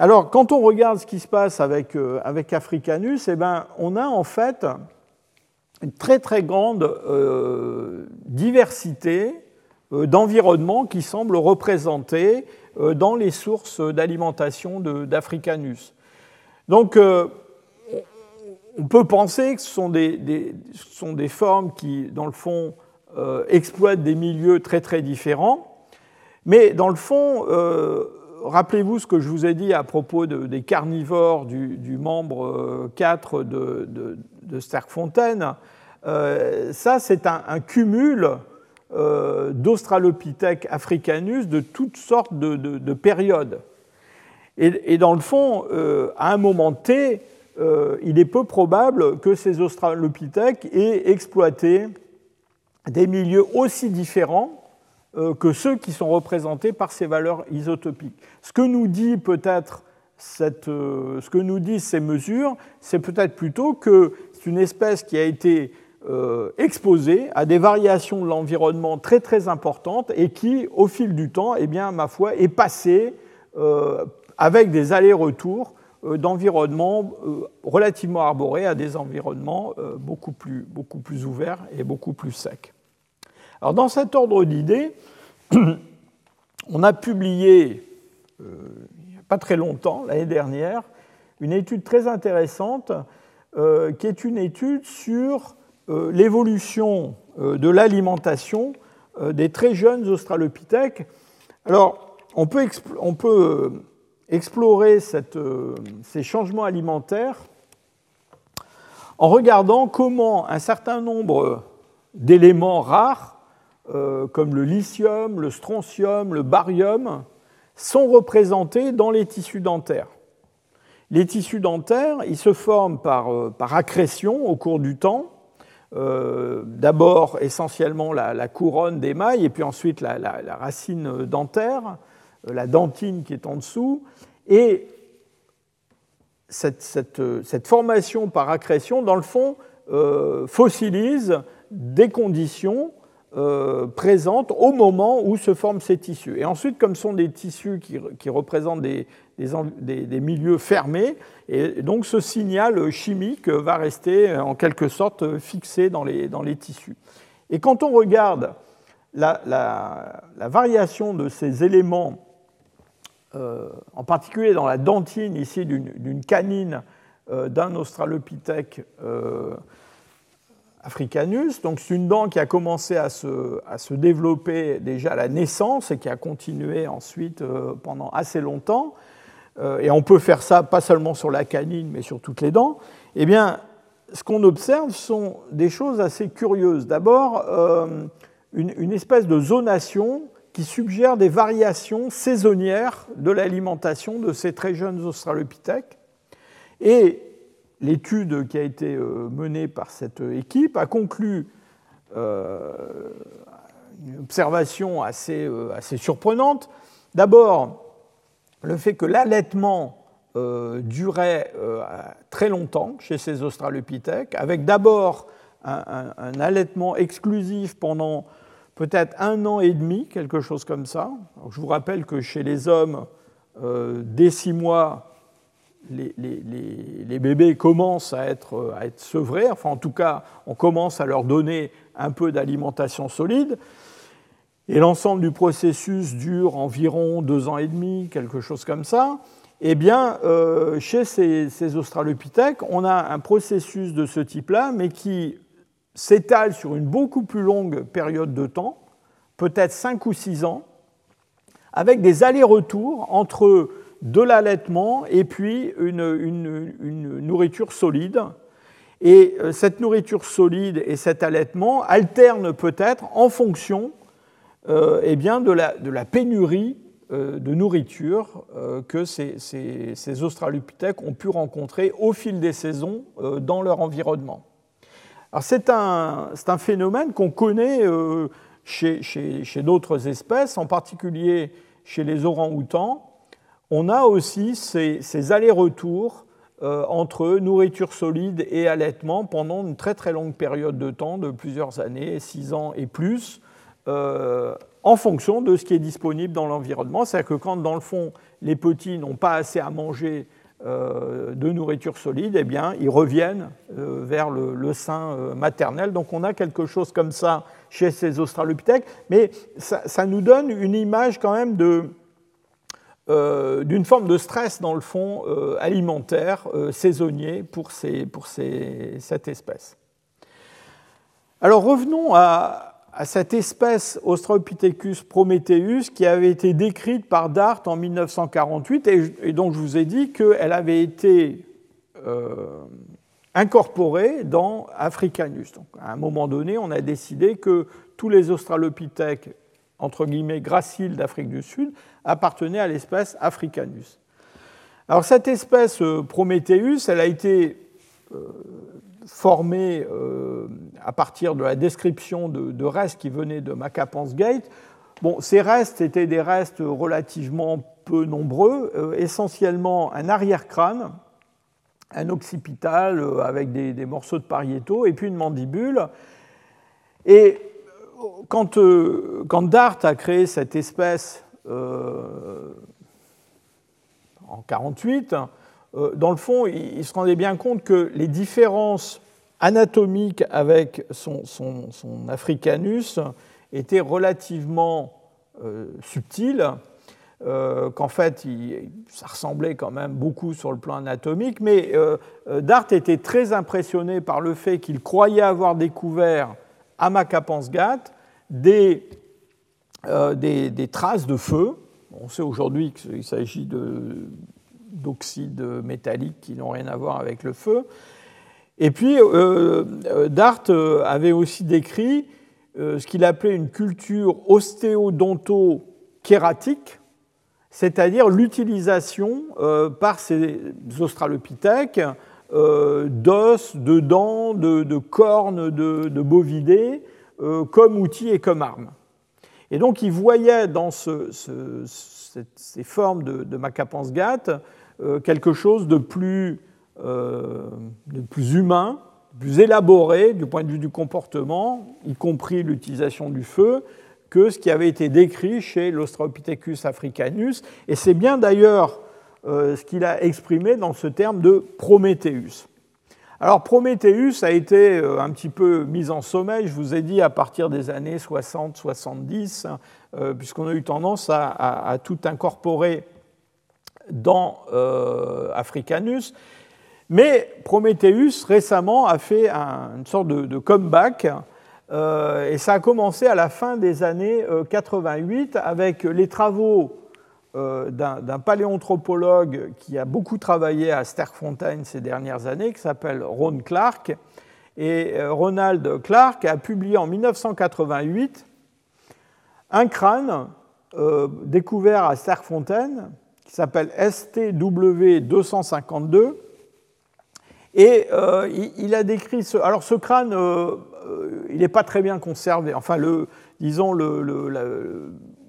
Alors, quand on regarde ce qui se passe avec, euh, avec Africanus, eh ben, on a en fait une très très grande euh, diversité euh, d'environnements qui semblent représentés dans les sources d'alimentation d'Africanus. Donc, on peut penser que ce sont des, sont des, formes qui, dans le fond, exploitent des milieux très très différents, mais dans le fond, rappelez-vous ce que je vous ai dit à propos des carnivores du, membre 4 euh, de, de. Euh, ça, c'est un, cumul euh, africanus de toutes sortes de, périodes. Et, dans le fond, à un moment T, il est peu probable que ces Australopithèques aient exploité des milieux aussi différents euh, que ceux qui sont représentés par ces valeurs isotopiques. Ce que nous dit peut-être euh, ce que nous disent ces mesures, c'est peut-être plutôt que c'est une espèce qui a été euh, exposée à des variations de l'environnement très très importantes et qui, au fil du temps, eh bien, ma foi, est passée avec des allers-retours d'environnements relativement arborés à des environnements beaucoup plus, ouverts et beaucoup plus secs. Alors, dans cet ordre d'idées, on a publié, euh, il n'y a pas très longtemps, l'année dernière, une étude très intéressante euh, qui est une étude sur euh, l'évolution de l'alimentation des très jeunes australopithèques. Alors, on peut, explorer ces changements alimentaires en regardant comment un certain nombre d'éléments rares euh, comme le lithium, le strontium, le barium, sont représentés dans les tissus dentaires. Les tissus dentaires, ils se forment par, euh, accrétion au cours du temps. Euh, d'abord essentiellement la, couronne d'émail et puis ensuite la, racine dentaire, la dentine qui est en dessous. Et cette, formation par accrétion, dans le fond, fossilise des conditions euh, présentes au moment où se forment ces tissus. Et ensuite, comme ce sont des tissus qui, représentent des, milieux fermés, et donc ce signal chimique va rester en quelque sorte fixé dans les, dans les tissus. Et quand on regarde la, la, variation de ces éléments en particulier dans la dentine ici d'une canine d'un Australopithèque africanus. Donc c'est une dent qui a commencé à se, à se, développer déjà à la naissance et qui a continué ensuite pendant assez longtemps. Et on peut faire ça pas seulement sur la canine, mais sur toutes les dents. Eh bien, ce qu'on observe sont des choses assez curieuses. D'abord, euh, une, espèce de zonation qui suggère des variations saisonnières de l'alimentation de ces très jeunes australopithèques. Et l'étude qui a été euh, menée par cette équipe a conclu euh, une observation assez, assez surprenante. D'abord, le fait que l'allaitement euh, durait euh, très longtemps chez ces australopithèques, avec d'abord un, allaitement exclusif pendant peut-être un an et demi, quelque chose comme ça. je vous rappelle que chez les hommes, euh, dès six mois, les, bébés commencent à être sevrés, enfin en tout cas, on commence à leur donner un peu d'alimentation solide. Et l'ensemble du processus dure environ deux ans et demi, quelque chose comme ça. Eh bien, euh, chez ces, australopithèques, on a un processus de ce type-là, mais qui s'étale sur une beaucoup plus longue période de temps, peut-être 5 ou 6 ans, avec des allers-retours entre de l'allaitement et puis une, nourriture solide. Et euh, cette nourriture solide et cet allaitement alternent peut-être en fonction eh bien, de, la, pénurie euh, de nourriture euh, que ces, australopithèques ont pu rencontrer au fil des saisons euh, dans leur environnement. C'est un, phénomène qu'on connaît chez, chez, d'autres espèces, en particulier chez les orangs-outans. On a aussi ces, ces allers-retours entre nourriture solide et allaitement pendant une très très longue période de temps, de plusieurs années, six ans et plus, en fonction de ce qui est disponible dans l'environnement. C'est-à-dire que quand, dans le fond, les petits n'ont pas assez à manger euh, de nourriture solide, eh bien, ils reviennent euh, vers le, sein euh, maternel. Donc on a quelque chose comme ça chez ces australopithèques, mais ça, nous donne une image quand même d'une forme de stress, dans le fond, alimentaire, saisonnier pour, ces, pour ces, cette espèce. Alors revenons à, à cette espèce Australopithecus prometheus qui avait été décrite par Dart en 1948 et, dont je vous ai dit qu'elle avait été euh, incorporée dans Africanus. Donc, à un moment donné, on a décidé que tous les Australopithèques, entre guillemets, graciles d'Afrique du Sud, appartenaient à l'espèce Africanus. Alors cette espèce euh, Prometheus, elle a été euh, formés euh, à partir de la description de, restes qui venaient de Macapans Gate. Bon, ces restes étaient des restes relativement peu nombreux, euh, essentiellement un arrière-crâne, un occipital euh, avec des, morceaux de pariétaux et puis une mandibule. Et quand, quand Dart a créé cette espèce en 1948, euh, dans le fond, il se rendait bien compte que les différences anatomiques avec son, africanus étaient relativement euh, subtiles, euh, qu'en fait, ça ressemblait quand même beaucoup sur le plan anatomique, mais Dart était très impressionné par le fait qu'il croyait avoir découvert à Makapansgat des, des, des traces de feu. On sait aujourd'hui qu'il s'agit de d'oxydes métalliques qui n'ont rien à voir avec le feu. Et puis, euh, euh, Dart euh, avait aussi décrit ce qu'il appelait une culture ostéodonto-kératique, c'est-à-dire l'utilisation par ces australopithèques d'os, de dents, de, cornes de, bovidés comme outil et comme arme. Et donc, il voyait dans ces formes de, de quelque chose de plus, euh, de plus humain, plus élaboré du point de vue du comportement, y compris l'utilisation du feu, que ce qui avait été décrit chez l'Australopithecus africanus. Et c'est bien d'ailleurs euh, ce qu'il a exprimé dans ce terme de Prométhéeus. Alors Prométhéeus a été un petit peu mis en sommeil, je vous ai dit, à partir des années 60-70, puisqu'on a eu tendance à, tout incorporer dans Africanus. Mais Prometheus, récemment, a fait une sorte de, comeback. et ça a commencé à la fin des années 88 avec les travaux d'un paléanthropologue qui a beaucoup travaillé à Sterkfontein ces dernières années, qui s'appelle Ron Clark. Et Ronald Clark a publié en 1988 un crâne euh, découvert à Sterkfontein qui s'appelle STW252. Et euh, il, a décrit ce. Alors, ce crâne, euh, il n'est pas très bien conservé. Enfin, le, disons, le,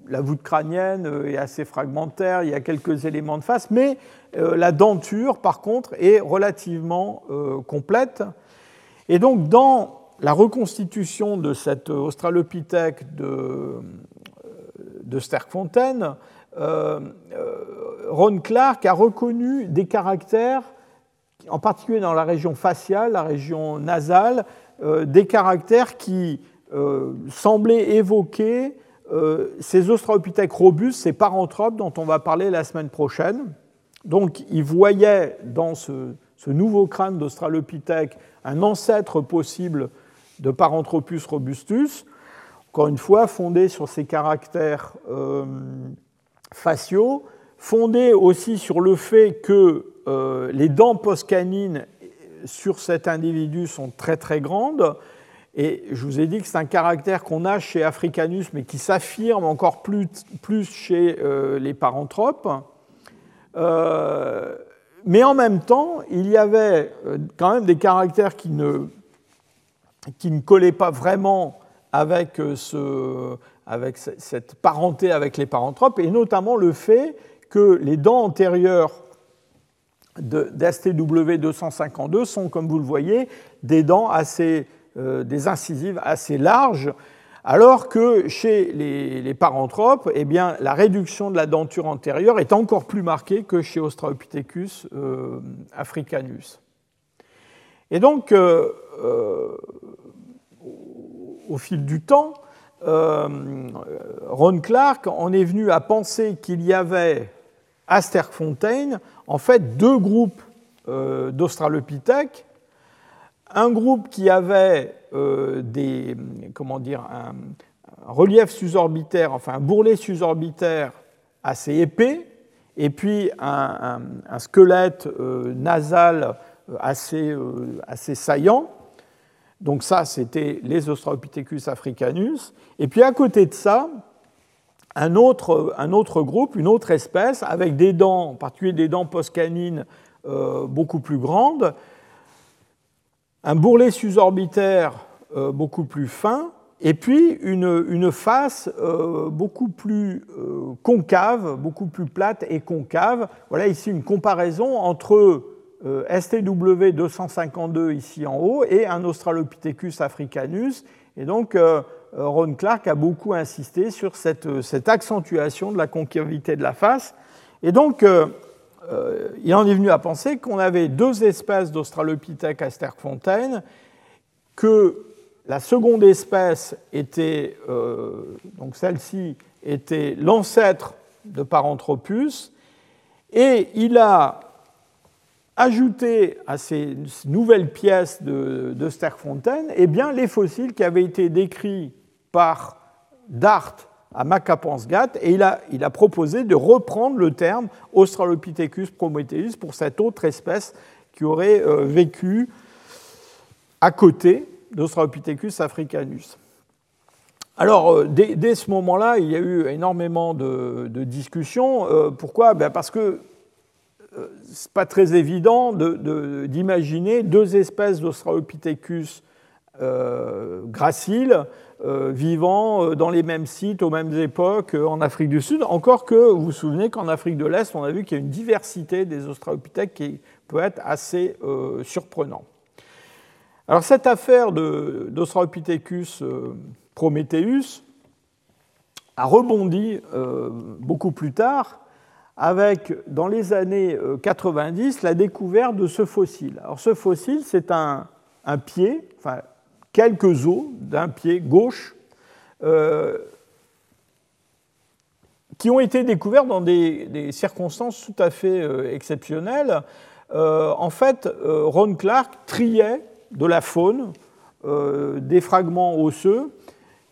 la, voûte crânienne est assez fragmentaire, il y a quelques éléments de face, mais la denture, par contre, est relativement complète. Et donc, dans la reconstitution de cet Australopithèque de, de Sterkfontein, euh, euh, Ron Clark a reconnu des caractères, en particulier dans la région faciale, la région nasale, euh, des caractères qui semblaient évoquer ces australopithèques robustes, ces paranthropes dont on va parler la semaine prochaine. Donc il voyait dans ce, nouveau crâne d'Australopithèque un ancêtre possible de Paranthropus robustus, encore une fois, fondé sur ces caractères euh, faciaux, fondé aussi sur le fait que euh, les dents postcanines sur cet individu sont très très grandes. Et je vous ai dit que c'est un caractère qu'on a chez Africanus, mais qui s'affirme encore plus, plus chez euh, les paranthropes. mais en même temps, il y avait quand même des caractères qui ne, qui ne collaient pas vraiment avec, euh, ce, avec cette parenté avec les paranthropes, et notamment le fait que les dents antérieures d'STW 252 sont, comme vous le voyez, des dents assez, euh, des incisives assez larges, alors que chez les, paranthropes, eh bien, la réduction de la denture antérieure est encore plus marquée que chez Australopithecus euh, africanus. Et donc, au fil du temps, euh, Ron Clark en est venu à penser qu'il y avait à Sterkfontein en fait deux groupes euh, d'Australopithèques. Un groupe qui avait euh, des, comment dire, un, relief susorbitaire, enfin un bourrelet susorbitaire assez épais, et puis un, squelette nasal assez, assez saillant. Donc ça, c'était les Australopithecus africanus. Et puis à côté de ça, un autre, un autre groupe, une autre espèce, avec des dents, en particulier des dents postcanines euh, beaucoup plus grandes, un bourrelet susorbitaire euh, beaucoup plus fin, et puis une, une face euh, beaucoup plus concave, beaucoup plus plate et concave. Voilà ici une comparaison entre STW 252 ici en haut et un Australopithecus africanus. Et donc, euh, Ron Clark a beaucoup insisté sur cette, cette, accentuation de la concavité de la face. Et donc, euh, il en est venu à penser qu'on avait deux espèces d'Australopithèque à Sterkfontein, que la seconde espèce était, donc celle-ci, était l'ancêtre de Paranthropus, et il a ajouter à ces nouvelles pièces de, de eh bien, les fossiles qui avaient été décrits par Dart à Macapansgat, et il a, il a, proposé de reprendre le terme Australopithecus prometheus pour cette autre espèce qui aurait euh, vécu à côté d'Australopithecus africanus. Alors, euh, dès, ce moment-là, il y a eu énormément de, discussions. Euh, pourquoi? Ben Parce que euh, pas très évident d'imaginer deux espèces d'Australopithecus euh, graciles euh, vivant dans les mêmes sites aux mêmes époques en Afrique du Sud, encore que vous vous souvenez qu'en Afrique de l'Est, on a vu qu'il y a une diversité des Australopithèques qui peut être assez surprenante. Alors cette affaire d'Australopithecus Prometheus a rebondi beaucoup plus tard avec, dans les années 90, euh, la découverte de ce fossile. Alors ce fossile, c'est un, pied, enfin quelques os d'un pied gauche, euh, qui ont été découverts dans des, circonstances tout à fait euh, exceptionnelles. En fait, Ron Clark triait de la faune des fragments osseux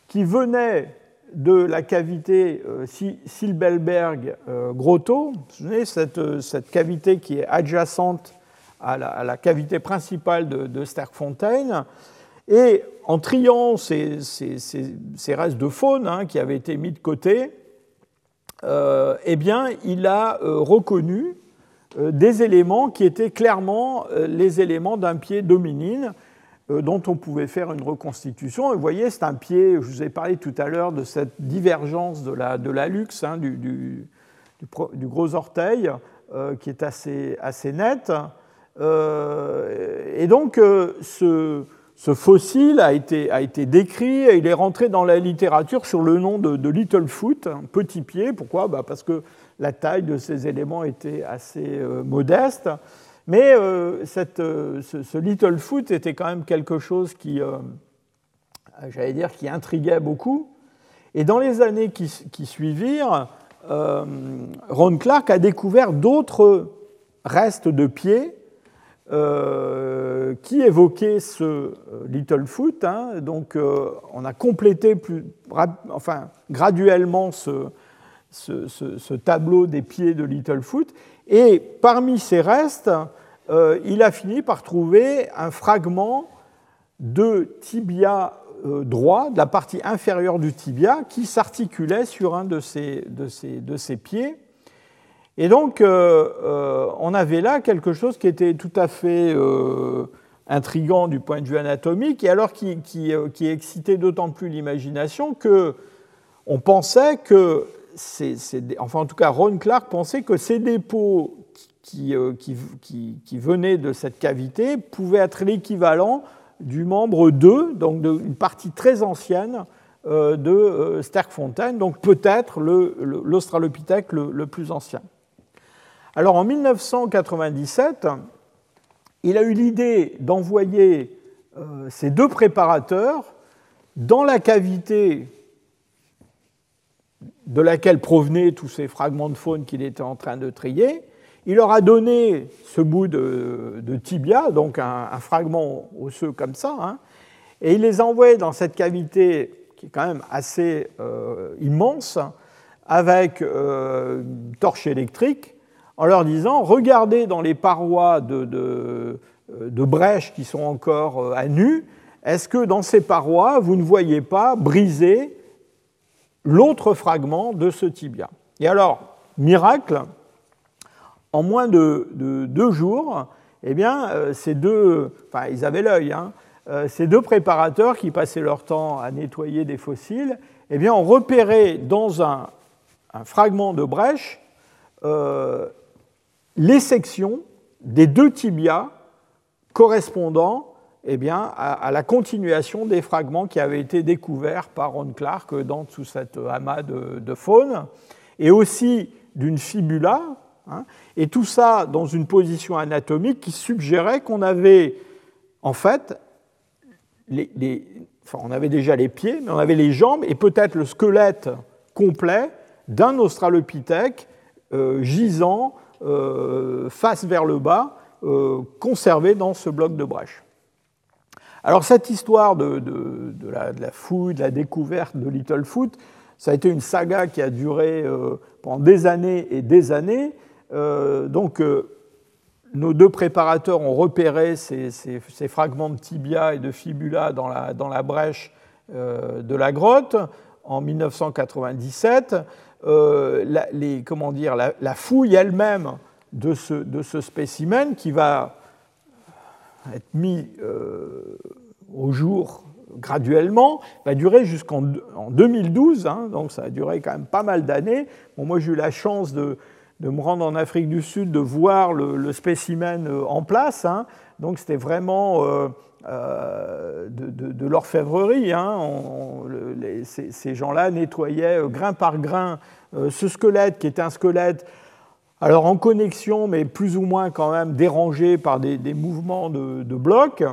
qui venaient de la cavité Silbelberg-Grotto, cette, cette cavité qui est adjacente à la, cavité principale de, de Sterkfontein. Et en triant ces, restes de faune hein, qui avaient été mis de côté, euh, eh bien, il a euh, reconnu euh, des éléments qui étaient clairement les éléments d'un pied dominine dont on pouvait faire une reconstitution. Et vous voyez, c'est un pied, je vous ai parlé tout à l'heure de cette divergence de la, de la luxe, hein, du, du, gros orteil, qui est assez, assez nette. et donc, ce, ce fossile a été, a été, décrit et il est rentré dans la littérature sur le nom de, de Littlefoot, petit pied. Pourquoi? Bah Parce que la taille de ces éléments était assez euh, modeste. Mais euh, euh, ce, ce, Littlefoot était quand même quelque chose qui, j'allais dire, qui intriguait beaucoup. Et dans les années qui, suivirent, Ron Clark a découvert d'autres restes de pieds euh, qui évoquait ce euh, Littlefoot. Hein, donc, euh, on a complété plus, enfin, graduellement ce, ce, tableau des pieds de Littlefoot. Et parmi ces restes, il a fini par trouver un fragment de tibia droit, de la partie inférieure du tibia, qui s'articulait sur un de ces, de ces, de ces pieds. Et donc, euh, euh, on avait là quelque chose qui était tout à fait euh, intrigant du point de vue anatomique, et alors qui, qui, excitait d'autant plus l'imagination que on pensait que, enfin en tout cas Ron Clark pensait que ces dépôts qui, qui venaient de cette cavité pouvaient être l'équivalent du membre 2, donc d'une partie très ancienne de Sterkfontein, donc peut-être l'Australopithèque le plus ancien. Alors en 1997, il a eu l'idée d'envoyer euh, ces deux préparateurs dans la cavité de laquelle provenaient tous ces fragments de faune qu'il était en train de trier. Il leur a donné ce bout de, tibia, donc un, fragment osseux comme ça, hein, et il les a envoyés dans cette cavité qui est quand même assez euh, immense, avec euh, une torche électrique, en leur disant regardez dans les parois de, de, brèches qui sont encore euh, à nu, est-ce que dans ces parois, vous ne voyez pas briser l'autre fragment de ce tibia? Et alors, miracle, en moins de, deux jours, eh bien, euh, ces deux, enfin, ils avaient l'œil, hein, euh, ces deux préparateurs qui passaient leur temps à nettoyer des fossiles, eh bien, ont repéré dans un, fragment de brèche les sections des deux tibias correspondant eh bien, à, la continuation des fragments qui avaient été découverts par Ron Clark dans tout cet amas de, faune, et aussi d'une fibula, hein, et tout ça dans une position anatomique qui suggérait qu'on avait, en fait, on avait déjà les pieds, mais on avait les jambes et peut-être le squelette complet d'un australopithèque euh, gisant euh, face vers le bas, euh, conservé dans ce bloc de brèche. Alors cette histoire de, la, fouille, de la découverte de Littlefoot, ça a été une saga qui a duré pendant des années et des années. Donc nos deux préparateurs ont repéré ces, fragments de tibia et de fibula dans la, brèche de la grotte en 1997. Euh, la, fouille elle-même de ce, spécimen qui va être mis euh, au jour graduellement, va durer jusqu'en 2012, hein, donc ça a duré quand même pas mal d'années. Moi j'ai eu la chance de, de, me rendre en Afrique du Sud, de voir le, spécimen euh, en place, hein, donc c'était vraiment... Euh, de, l'orfèvrerie. Hein. ces, gens-là nettoyaient euh, grain par grain euh, ce squelette qui était un squelette alors en connexion, mais plus ou moins quand même dérangé par des, mouvements de, blocs.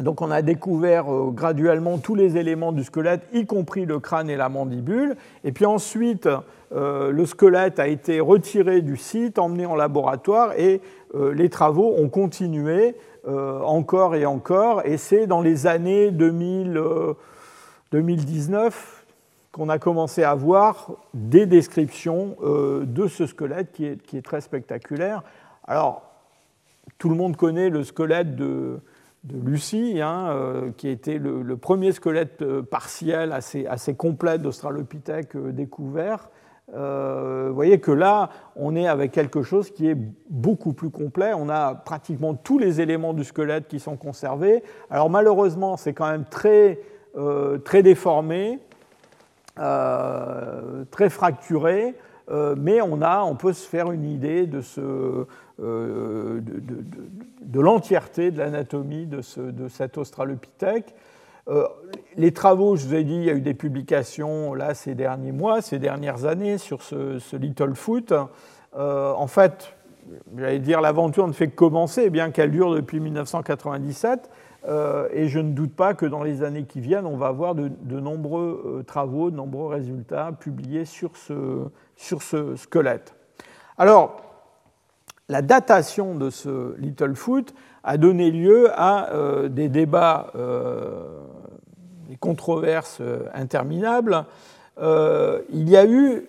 Donc on a découvert graduellement tous les éléments du squelette, y compris le crâne et la mandibule. Et puis ensuite, le squelette a été retiré du site, emmené en laboratoire, et les travaux ont continué encore et encore. Et c'est dans les années 2000, 2019 qu'on a commencé à voir des descriptions euh, de ce squelette qui est, très spectaculaire. Alors, tout le monde connaît le squelette de, Lucie, hein, euh, qui était le, le, premier squelette euh, partiel assez, assez complet d'Australopithèque découvert. vous voyez que là, on est avec quelque chose qui est beaucoup plus complet. On a pratiquement tous les éléments du squelette qui sont conservés. Alors malheureusement, c'est quand même très, très déformé. Euh, très fracturé, euh, mais on, a, on peut se faire une idée de, ce, euh, de, l'entièreté de l'anatomie de, ce, de, cet australopithèque. les travaux, je vous ai dit, il y a eu des publications là ces derniers mois, ces dernières années sur ce, ce Littlefoot. en fait, j'allais dire, l'aventure ne fait que commencer, bien qu'elle dure depuis 1997. Euh, et je ne doute pas que dans les années qui viennent, on va avoir de, nombreux euh, travaux, de nombreux résultats publiés sur ce, sur ce squelette. Alors, la datation de ce Littlefoot a donné lieu à euh, des débats, des controverses interminables. il y a eu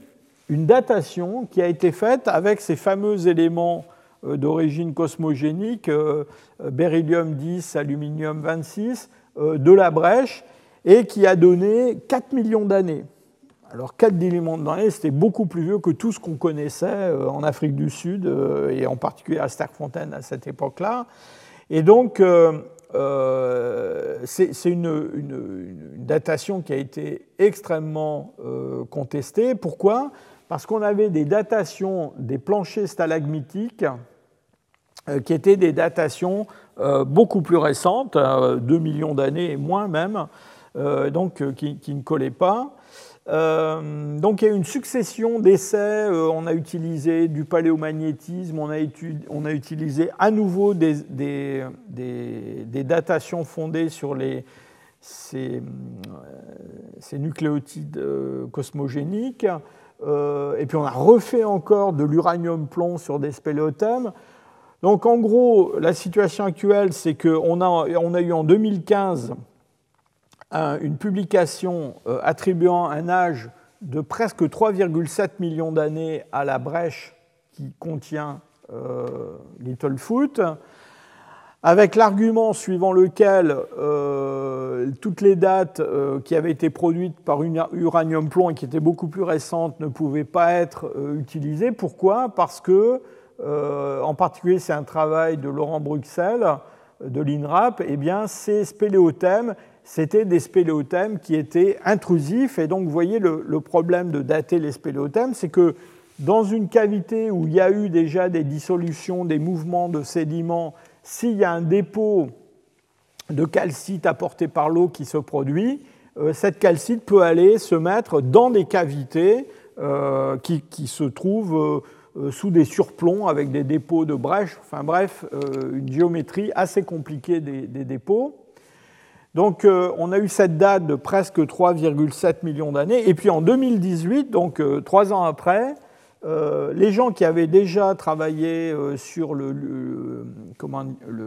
une datation qui a été faite avec ces fameux éléments euh, d'origine cosmogénique, euh, beryllium 10, aluminium 26, euh, de la brèche, et qui a donné 4 millions d'années. Alors 4 millions d'années, c'était beaucoup plus vieux que tout ce qu'on connaissait en Afrique du Sud, et en particulier à Sterkfontein à cette époque-là. Et donc, c'est une, datation qui a été extrêmement contestée. Pourquoi? Parce qu'on avait des datations des planchers stalagmitiques euh, qui étaient des datations euh, beaucoup plus récentes, 2 euh, millions d'années et moins même, donc qui, ne collaient pas. Donc il y a une succession d'essais. on a utilisé du paléomagnétisme, on a, utilisé à nouveau des, datations fondées sur les, ces, ces nucléotides cosmogéniques. et puis on a refait encore de l'uranium-plomb sur des spéléothèmes. Donc en gros, la situation actuelle, c'est qu'on a, on a eu en 2015 une publication euh, attribuant un âge de presque 3,7 millions d'années à la brèche qui contient euh, Littlefoot, avec l'argument suivant lequel euh, toutes les dates qui avaient été produites par uranium plomb et qui étaient beaucoup plus récentes ne pouvaient pas être utilisées. Pourquoi? Parce que euh, en particulier c'est un travail de Laurent Bruxelles de l'INRAP, eh bien, ces spéléothèmes, c'était des spéléothèmes qui étaient intrusifs. Et donc, vous voyez, le, problème de dater les spéléothèmes, c'est que dans une cavité où il y a eu déjà des dissolutions, des mouvements de sédiments, s'il y a un dépôt de calcite apporté par l'eau qui se produit, euh, cette calcite peut aller se mettre dans des cavités euh, qui, se trouvent euh, sous des surplombs avec des dépôts de brèches, enfin bref, une géométrie assez compliquée des, dépôts. Donc euh, on a eu cette date de presque 3,7 millions d'années. Et puis en 2018, donc trois ans après, les gens qui avaient déjà travaillé sur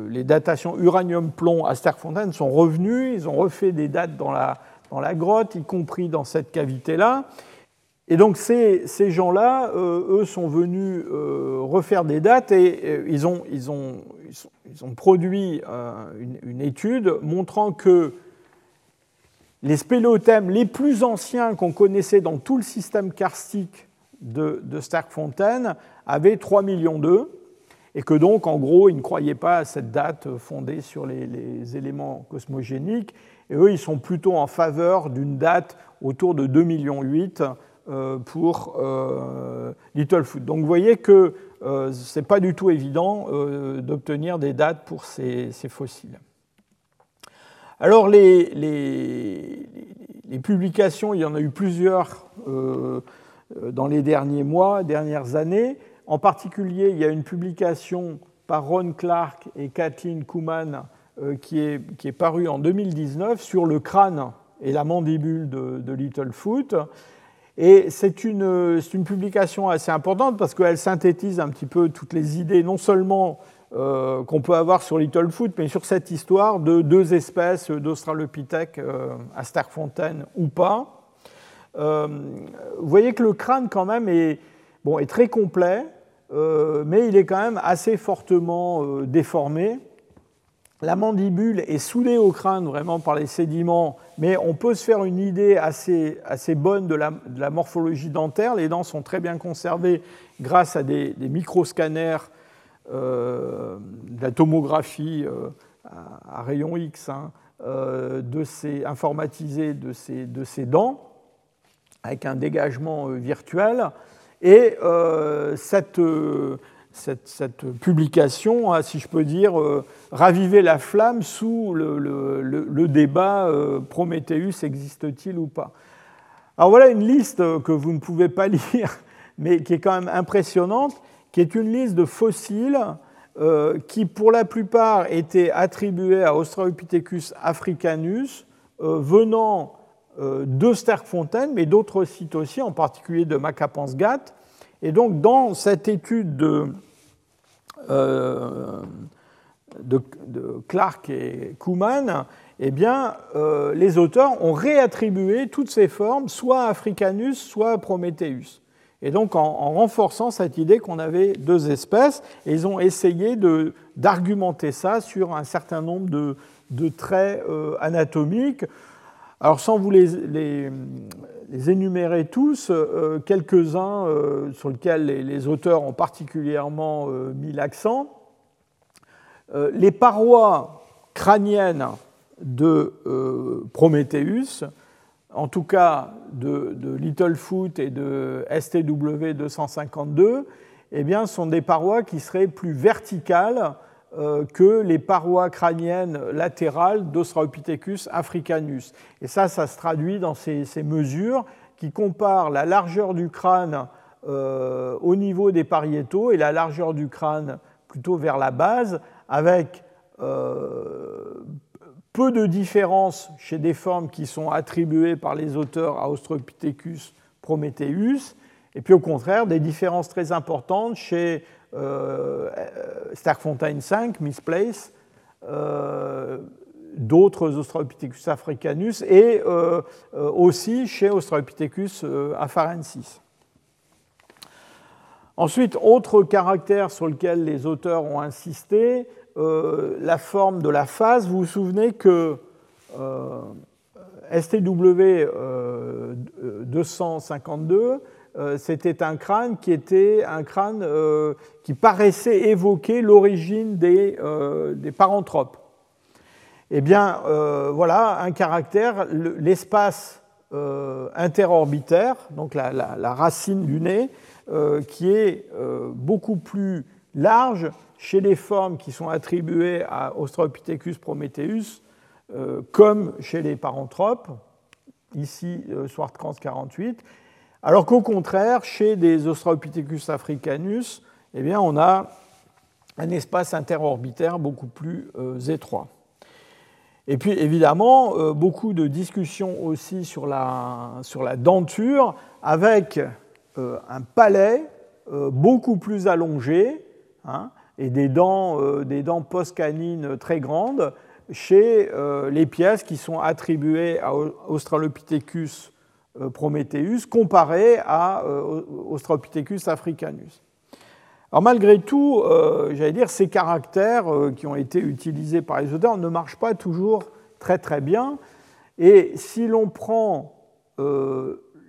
les datations uranium-plomb à Sterkfontein sont revenus, ils ont refait des dates dans la, dans la grotte, y compris dans cette cavité-là. Et donc ces, gens-là, euh, eux, sont venus euh, refaire des dates et euh, ils, ont, ils, ont, ils, ont, produit une, étude montrant que les spéléothèmes les plus anciens qu'on connaissait dans tout le système karstique de, de Sterkfontein avaient 3 millions d'eux et que donc, en gros, ils ne croyaient pas à cette date fondée sur les, éléments cosmogéniques. Et eux, ils sont plutôt en faveur d'une date autour de 2 millions 8 pour euh, Littlefoot. Donc vous voyez que euh, ce n'est pas du tout évident d'obtenir des dates pour ces, fossiles. Alors les, publications, il y en a eu plusieurs dans les derniers mois, dernières années. En particulier, il y a une publication par Ron Clark et Kathleen Kuhlman qui, est, qui, est, paru en 2019 sur le crâne et la mandibule de, de Littlefoot. Et c'est une, une, publication assez importante parce qu'elle synthétise un petit peu toutes les idées, non seulement euh, qu'on peut avoir sur Littlefoot, mais sur cette histoire de deux espèces d'Australopithèques euh, à Sterkfontein ou pas. Euh, vous voyez que le crâne, quand même, est, bon, est très complet, mais il est quand même assez fortement déformé. La mandibule est soudée au crâne vraiment par les sédiments, mais on peut se faire une idée assez, assez bonne de la, morphologie dentaire. Les dents sont très bien conservées grâce à des, microscanners euh, de la tomographie euh, à, rayon X hein, euh, de ces, informatisée de ces, de ces dents, avec un dégagement virtuel. Et cette cette, publication a, si je peux dire, euh, ravivé la flamme sous le, débat euh, Prométhéeus existe-t-il ou pas Alors voilà une liste que vous ne pouvez pas lire, mais qui est quand même impressionnante, qui est une liste de fossiles euh, qui, pour la plupart, étaient attribués à Australopithecus africanus, venant de Sterkfontein, mais d'autres sites aussi, en particulier de Makapansgat. Et donc, dans cette étude de, euh, de, Clark et Kuhlmann, eh bien, euh, les auteurs ont réattribué toutes ces formes, soit à Africanus, soit à Prometheus. Et donc, en, renforçant cette idée qu'on avait deux espèces, ils ont essayé d'argumenter ça sur un certain nombre de, de traits euh, anatomiques. Alors, sans vous les, les, les énumérer tous, euh, quelques-uns euh, sur lesquels les, auteurs ont particulièrement euh, mis l'accent. les parois crâniennes de Prometheus, en tout cas de, Littlefoot et de STW 252, eh bien, sont des parois qui seraient plus verticales que les parois crâniennes latérales d'Australopithecus africanus. Et ça, ça se traduit dans ces, mesures qui comparent la largeur du crâne euh, au niveau des pariétaux et la largeur du crâne plutôt vers la base, avec euh, peu de différence chez des formes qui sont attribuées par les auteurs à Australopithecus prometheus, et puis au contraire des différences très importantes chez euh, Starkfontein 5, Misplace, euh, d'autres Australopithecus africanus et euh, aussi chez Australopithecus afarensis. Ensuite, autre caractère sur lequel les auteurs ont insisté, la forme de la face. Vous vous souvenez que STW 252 euh, c'était un crâne qui était un crâne euh, qui paraissait évoquer l'origine des, euh, des, paranthropes. Eh bien, voilà un caractère, l'espace interorbitaire, donc la, racine du nez, qui est beaucoup plus large chez les formes qui sont attribuées à Australopithecus prometheus, comme chez les paranthropes, ici Swartkrans 48, alors qu'au contraire, chez des Australopithecus africanus, eh bien, on a un espace interorbitaire beaucoup plus euh, étroit. Et puis évidemment, euh, beaucoup de discussions aussi sur la, sur la denture, avec euh, un palais beaucoup plus allongé hein, et des dents, des dents post-canines très grandes chez les pièces qui sont attribuées à Australopithecus Prometheus comparé à euh, Australopithecus africanus. Alors malgré tout, euh, j'allais dire, ces caractères qui ont été utilisés par les auteurs ne marchent pas toujours très très bien. Et si l'on prend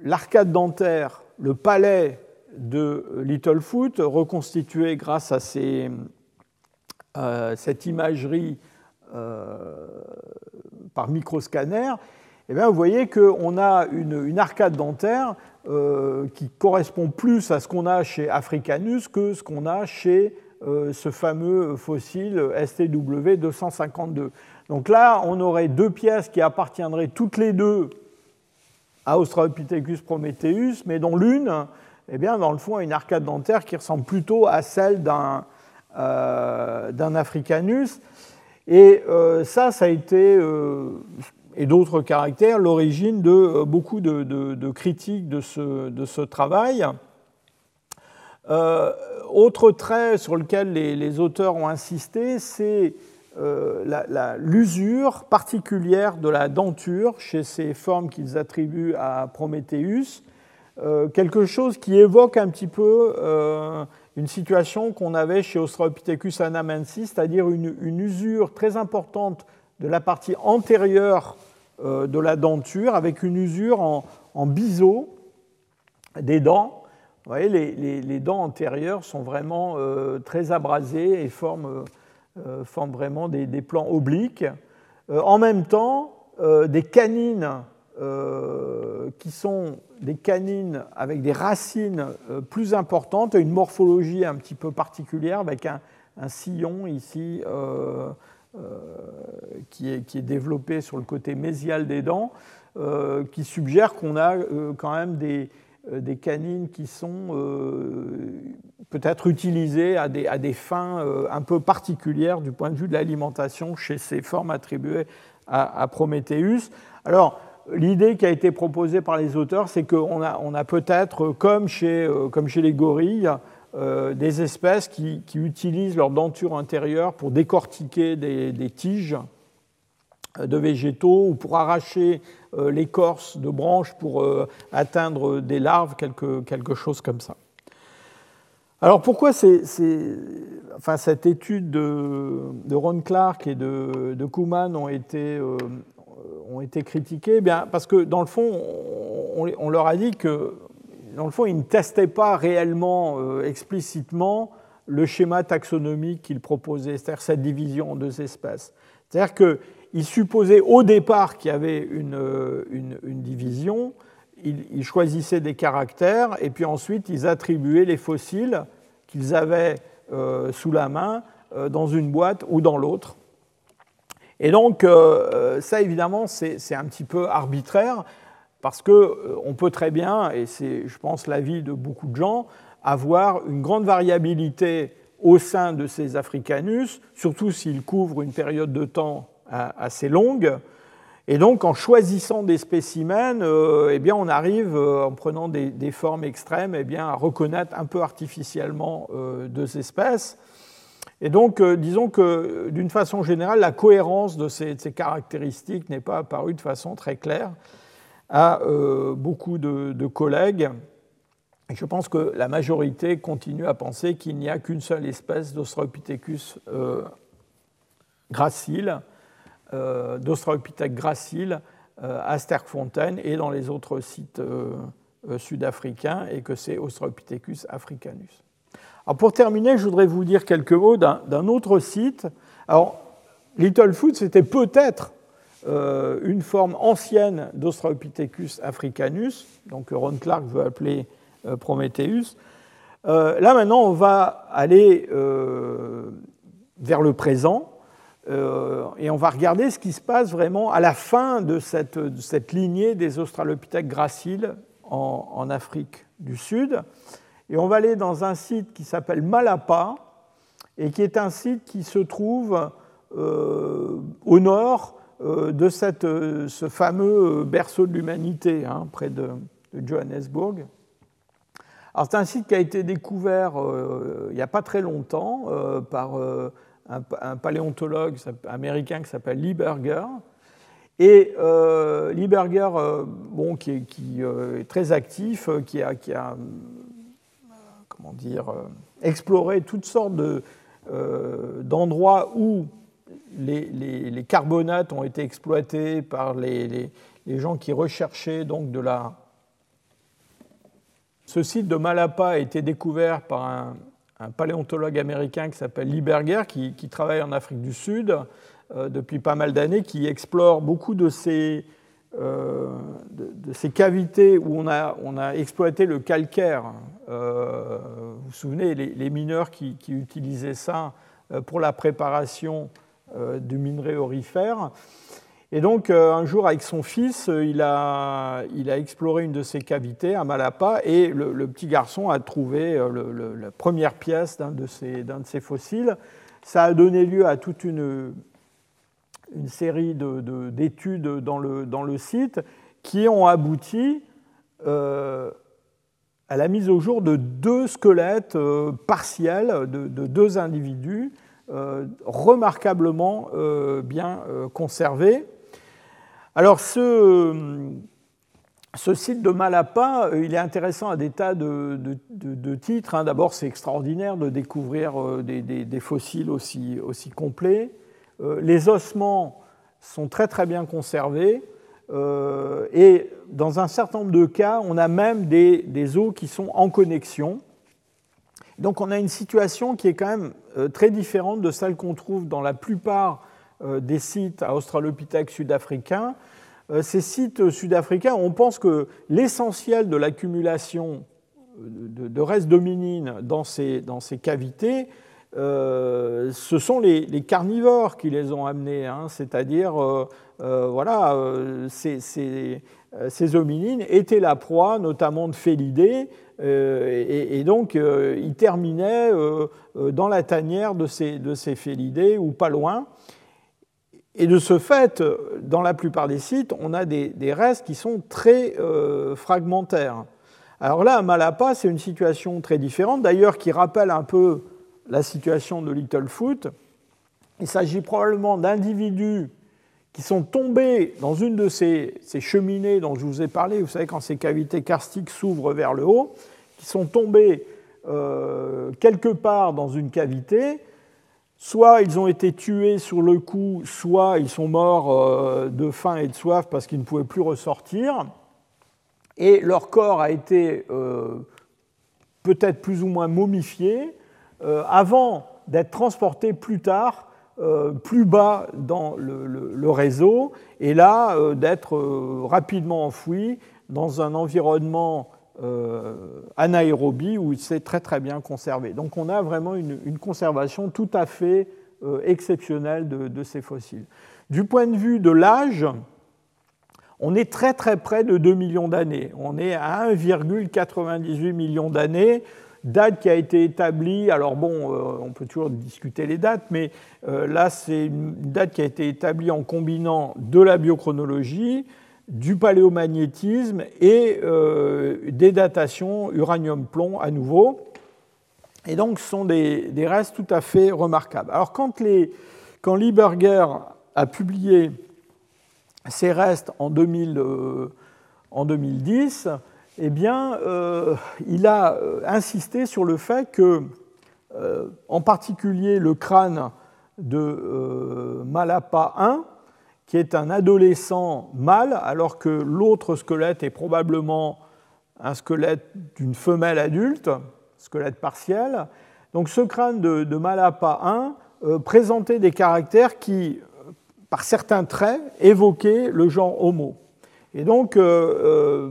l'arcade dentaire, le palais de Littlefoot, reconstitué grâce à cette imagerie par microscanner, eh bien, vous voyez qu'on a une, arcade dentaire euh, qui correspond plus à ce qu'on a chez Africanus que ce qu'on a chez euh, ce fameux fossile STW 252. Donc là, on aurait deux pièces qui appartiendraient toutes les deux à Australopithecus prometheus, mais dont l'une, eh bien, dans le fond, a une arcade dentaire qui ressemble plutôt à celle d'un euh, Africanus. Et ça, ça a été, et d'autres caractères, l'origine de beaucoup de, critiques de ce, travail. autre trait sur lequel les, auteurs ont insisté, c'est euh, l'usure particulière de la denture chez ces formes qu'ils attribuent à Prométhéeus, euh, quelque chose qui évoque un petit peu euh, une situation qu'on avait chez Australopithecus anamensis, c'est-à-dire une, usure très importante de la partie antérieure de la denture, avec une usure en, biseau des dents. Vous voyez, les, les dents antérieures sont vraiment très abrasées et forment euh, forment vraiment des, plans obliques. Euh, en même temps, euh, des canines qui sont des canines avec des racines plus importantes une morphologie un petit peu particulière avec un, sillon ici qui, est, qui, est, développé sur le côté mésial des dents, qui suggère qu'on a quand même des, euh, des canines qui sont euh, peut-être utilisées à des, à des, fins euh, un peu particulières du point de vue de l'alimentation chez ces formes attribuées à, Prométhéeus. Alors, l'idée qui a été proposée par les auteurs, c'est qu'on a, on a peut-être, comme chez, comme chez les gorilles, des espèces qui, utilisent leur denture intérieure pour décortiquer des, tiges de végétaux ou pour arracher euh, l'écorce de branches pour euh, atteindre des larves, quelque, chose comme ça. Alors pourquoi cette étude de, Ron Clark et de, de Kuhlmann ont été, euh, ont été critiquées? Eh bien, Parce que dans le fond, on, leur a dit que dans le fond, ils ne testaient pas réellement, explicitement, le schéma taxonomique qu'ils proposaient, c'est-à-dire cette division en deux espèces. C'est-à-dire que ils supposaient au départ qu'il y avait une, une, division, ils, choisissaient des caractères et puis ensuite ils attribuaient les fossiles qu'ils avaient euh, sous la main euh, dans une boîte ou dans l'autre. Et donc euh, ça évidemment c'est un petit peu arbitraire parce qu'on peut très bien, et c'est je pense l'avis de beaucoup de gens, avoir une grande variabilité au sein de ces Africanus, surtout s'ils couvrent une période de temps assez longue. Et donc, en choisissant des spécimens, euh, eh bien, on arrive, euh, en prenant des, formes extrêmes, eh bien, à reconnaître un peu artificiellement euh, deux espèces. Et donc, disons que d'une façon générale, la cohérence de ces, caractéristiques n'est pas apparue de façon très claire à beaucoup de, collègues. Je pense que la majorité continue à penser qu'il n'y a qu'une seule espèce d'Australopithecus gracile euh, gracile euh, à Sterkfontein et dans les autres sites euh, sud-africains, et que c'est Australopithecus africanus. Alors pour terminer, je voudrais vous dire quelques mots d'un autre site. Alors, Littlefoot, c'était peut-être une forme ancienne d'Australopithecus africanus, donc Ron Clark veut appeler Prometheus. là maintenant, on va aller vers le présent euh, et on va regarder ce qui se passe vraiment à la fin de cette, lignée des Australopithèques graciles en, Afrique du Sud. Et on va aller dans un site qui s'appelle Malapa, et qui est un site qui se trouve euh, au nord euh, de ce fameux berceau de l'humanité, hein, près de, Johannesburg. Alors c'est un site qui a été découvert il n'y a pas très longtemps par un, paléontologue américain qui s'appelle Lee Berger. Et euh, Lee Berger, euh, bon, qui, est, euh, très actif, qui a, qui a comment dire, exploré toutes sortes d'endroits où les, carbonates ont été exploités par les, gens qui recherchaient donc de la. Ce site de Malapa a été découvert par un, paléontologue américain qui s'appelle Lee Berger, qui, travaille en Afrique du Sud euh, depuis pas mal d'années, qui explore beaucoup de ces, euh, de, ces cavités où on a, on a, exploité le calcaire. Euh, vous vous souvenez, les, mineurs qui, utilisaient ça pour la préparation du minerai aurifère. Et donc, euh, un jour, avec son fils, euh, il a, il a exploré une de ces cavités à Malapa et le, petit garçon a trouvé euh, la première pièce d'un de, ces, de ces fossiles. Ça a donné lieu à toute une, une série d'études dans, le, dans, le, site qui ont abouti à la mise au jour de deux squelettes partiels de, de, deux individus remarquablement bien conservés. Alors ce, ce site de Malapa, euh, il est intéressant à des tas de, titres. Hein. D'abord, c'est extraordinaire de découvrir euh, des, fossiles aussi, aussi complets. Euh, les ossements sont très très bien conservés. et dans un certain nombre de cas, on a même des, os qui sont en connexion. Donc on a une situation qui est quand même très différente de celle qu'on trouve dans la plupart des sites à sud-africains, euh, ces sites sud-africains, on pense que l'essentiel de l'accumulation de, restes d'hominines dans ces, ces cavités, euh, ce sont les, carnivores qui les ont amenés, hein. c'est-à-dire, euh, voilà, ces, ces, hominines étaient la proie notamment de félidés, et, donc ils terminaient dans la tanière de ces, félidés ou pas loin. Et de ce fait, dans la plupart des sites, on a des, restes qui sont très euh, fragmentaires. Alors là, à Malapa, c'est une situation très différente, d'ailleurs qui rappelle un peu la situation de Littlefoot. Il s'agit probablement d'individus qui sont tombés dans une de ces, cheminées dont je vous ai parlé, vous savez, quand ces cavités karstiques s'ouvrent vers le haut, qui sont tombés euh, quelque part dans une cavité, Soit ils ont été tués sur le coup, soit ils sont morts euh, de faim et de soif parce qu'ils ne pouvaient plus ressortir. Et leur corps a été euh, peut-être plus ou moins momifié avant d'être transporté plus tard, plus bas dans le, réseau, et là d'être rapidement enfoui dans un environnement euh, anaérobie où il s'est très très bien conservé. Donc on a vraiment une, conservation tout à fait euh, exceptionnelle de, ces fossiles. Du point de vue de l'âge, on est très très près de 2 millions d'années. On est à 1,98 millions d'années, date qui a été établie, alors bon, euh, on peut toujours discuter les dates, mais là c'est une date qui a été établie en combinant de la biochronologie, du paléomagnétisme et euh, des datations uranium-plomb à nouveau. Et donc, ce sont des, restes tout à fait remarquables. Alors, quand, les, quand Lieberger a publié ces restes en, 2000, euh, en 2010, eh bien, euh, il a insisté sur le fait que, en particulier, le crâne de Malapa 1 qui est un adolescent mâle, alors que l'autre squelette est probablement un squelette d'une femelle adulte, squelette partiel. Donc ce crâne de, Malapa 1 euh, présentait des caractères qui, par certains traits, évoquaient le genre Homo. Et donc, euh, euh,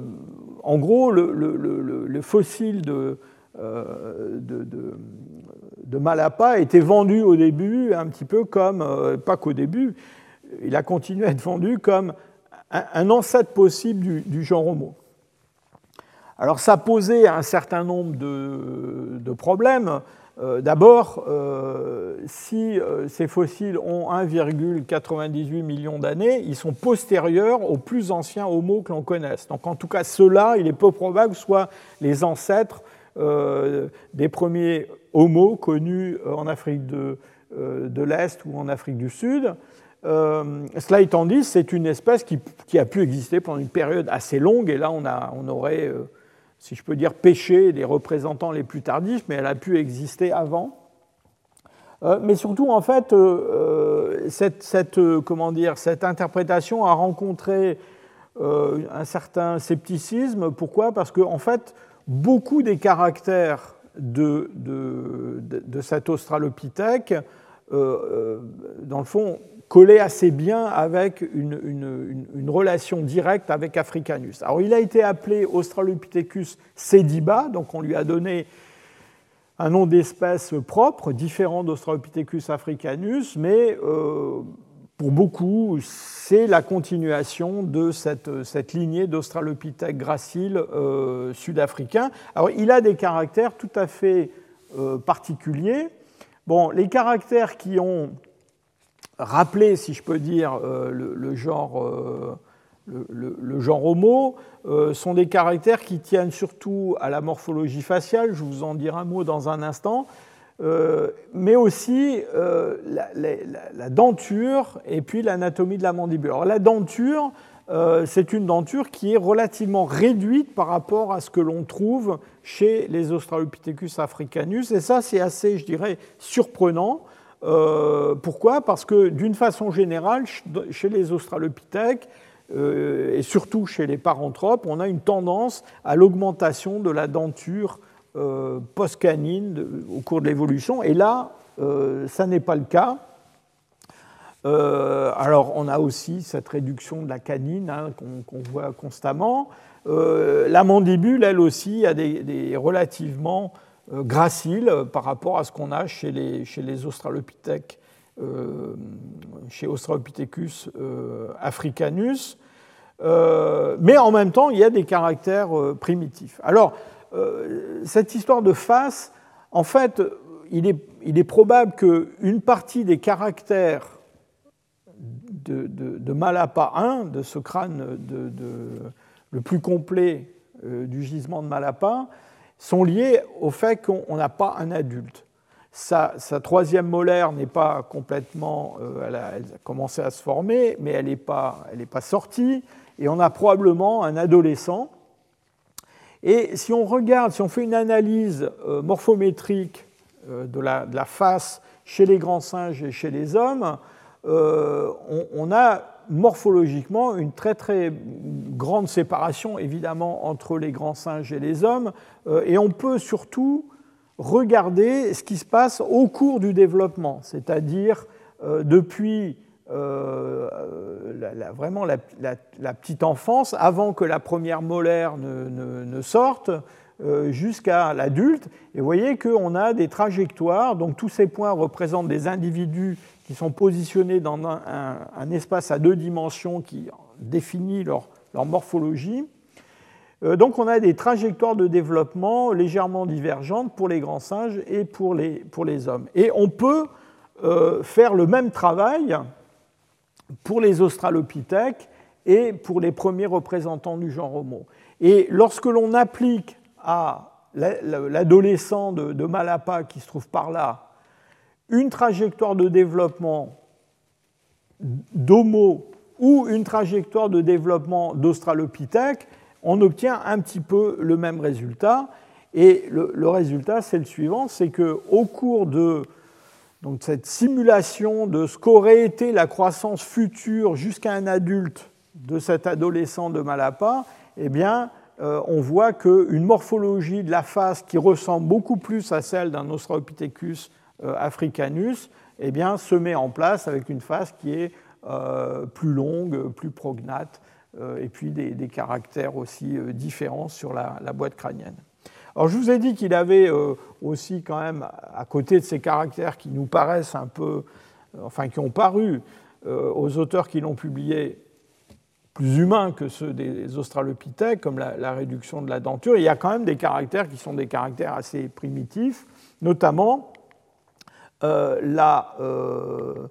en gros, le, fossile de, de, Malapa était vendu au début un petit peu comme, pas qu'au début, il a continué à être vendu comme un, ancêtre possible du, genre Homo. Alors ça posait un certain nombre de, problèmes. Euh, d'abord, euh, si euh, ces fossiles ont 1,98 million d'années, ils sont postérieurs aux plus anciens Homo que l'on connaisse. Donc en tout cas, ceux-là, il est peu probable que soient les ancêtres des premiers Homo connus en Afrique de, l'Est ou en Afrique du Sud. Cela étant dit, c'est une espèce qui, a pu exister pendant une période assez longue, et là on, a, on aurait, si je peux dire, pêché les représentants les plus tardifs, mais elle a pu exister avant. Euh, mais surtout, en fait, cette, cette, comment dire, cette interprétation a rencontré un certain scepticisme. Pourquoi? Parce que, en fait, beaucoup des caractères de, de, de, de cet australopithèque, dans le fond, collait assez bien avec une, relation directe avec Africanus. Alors il a été appelé Australopithecus sediba, donc on lui a donné un nom d'espèce propre, différent d'Australopithecus africanus, mais euh, pour beaucoup, c'est la continuation de cette, cette lignée d'Australopithèques graciles euh, sud-africains. Alors il a des caractères tout à fait euh, particuliers. Bon, les caractères qui ont rappeler, si je peux dire, le, genre, le, genre Homo, sont des caractères qui tiennent surtout à la morphologie faciale, je vous en dirai un mot dans un instant, mais aussi la, denture et puis l'anatomie de la mandibule. Alors, la denture, euh, c'est une denture qui est relativement réduite par rapport à ce que l'on trouve chez les Australopithecus africanus. Et ça, c'est assez, je dirais, surprenant. Euh, pourquoi? Parce que d'une façon générale, chez les Australopithèques, euh, et surtout chez les paranthropes, on a une tendance à l'augmentation de la denture post-canine au cours de l'évolution. Et là, ça n'est pas le cas. Euh, alors, on a aussi cette réduction de la canine hein, qu'on voit constamment. Euh, la mandibule, elle aussi, a des, relativement euh, graciles par rapport à ce qu'on a chez les, chez les Australopithèques, chez Australopithecus africanus. mais en même temps, il y a des caractères primitifs. Alors, cette histoire de face, en fait, il est, il est probable qu'une partie des caractères de, Malapa 1, de ce crâne le plus complet euh, du gisement de Malapa, sont liés au fait qu'on n'a pas un adulte. Sa, troisième molaire n'est pas complètement, euh, elle, a, commencé à se former, mais elle n'est pas, pas sortie, et on a probablement un adolescent. Et si on regarde, si on fait une analyse euh, morphométrique de de la, face chez les grands singes et chez les hommes, euh, on, a morphologiquement une très très grande séparation évidemment entre les grands singes et les hommes, euh, et on peut surtout regarder ce qui se passe au cours du développement, c'est-à-dire euh, depuis vraiment la, petite enfance, avant que la première molaire ne sorte, jusqu'à l'adulte. Et vous voyez qu'on a des trajectoires, donc tous ces points représentent des individus qui sont positionnés dans un, espace à deux dimensions qui définit leur, morphologie. Euh, donc on a des trajectoires de développement légèrement divergentes pour les grands singes et pour les, pour les hommes. Et on peut euh, faire le même travail pour les australopithèques et pour les premiers représentants du genre Homo. Et lorsque l'on applique à l'adolescent de, de Malapa qui se trouve par là une trajectoire de développement d'Homo ou une trajectoire de développement d'Australopithèque, on obtient un petit peu le même résultat. Et le, résultat, c'est le suivant, c'est qu'au cours de cette simulation de ce qu'aurait été la croissance future jusqu'à un adulte de cet adolescent de Malapa, eh bien, euh, on voit qu'une morphologie de la face qui ressemble beaucoup plus à celle d'un Australopithecus africanus eh bien, se met en place avec une face qui est euh, plus longue, plus prognate, euh, et puis des, caractères aussi différents sur la, boîte crânienne. Alors, je vous ai dit qu'il avait aussi quand même, à côté de ces caractères qui nous paraissent un peu, enfin qui ont paru aux auteurs qui l'ont publié plus humains que ceux des australopithèques, comme la, réduction de la denture, il y a quand même des caractères qui sont des caractères assez primitifs, notamment euh, la, euh,